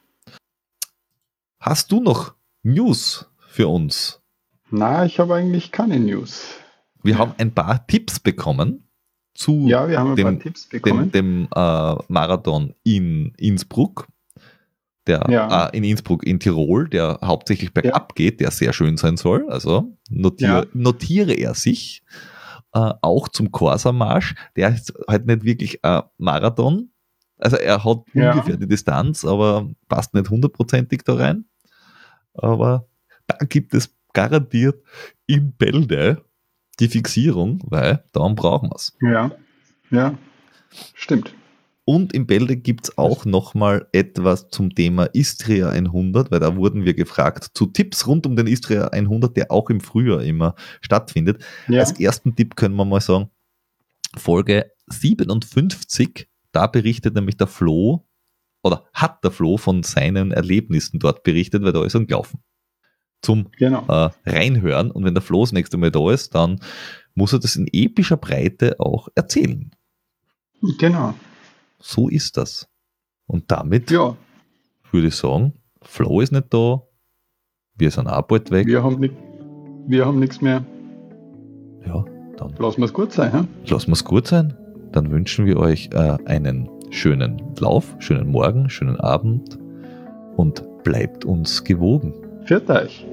Hast du noch News für uns? Na, ich habe eigentlich keine News. Wir haben ein paar Tipps bekommen zu ja, wir haben ein dem, paar Tipps bekommen. dem, dem äh, Marathon in Innsbruck, der ja. äh, in Innsbruck in Tirol, der hauptsächlich bergab ja. geht, der sehr schön sein soll. Also notiere, ja. notiere er sich äh, auch zum Corsa-Marsch. Der ist halt nicht wirklich ein Marathon. Also er hat ungefähr die Distanz, aber passt nicht hundertprozentig da rein. Aber da gibt es garantiert in Bälde die Fixierung, weil darum brauchen wir es. Ja, ja, stimmt. Und im Bälde gibt es auch nochmal etwas zum Thema Istria 100, weil da wurden wir gefragt zu Tipps rund um den Istria 100, der auch im Frühjahr immer stattfindet. Ja. Als ersten Tipp können wir mal sagen, Folge 57, da berichtet nämlich der Flo, oder hat der Flo von seinen Erlebnissen dort berichtet, weil da ist er gelaufen. Zum genau. äh, Reinhören. Und wenn der Flo das nächste Mal da ist, dann muss er das in epischer Breite auch erzählen. Genau. So ist das. Und damit ja. würde ich sagen, Flo ist nicht da, wir sind auch bald weg. Wir haben, nicht, wir haben nichts mehr. Ja, dann. Lassen wir es gut sein. He? Lassen wir es gut sein. Dann wünschen wir euch äh, einen schönen Lauf, schönen Morgen, schönen Abend und bleibt uns gewogen. fetais.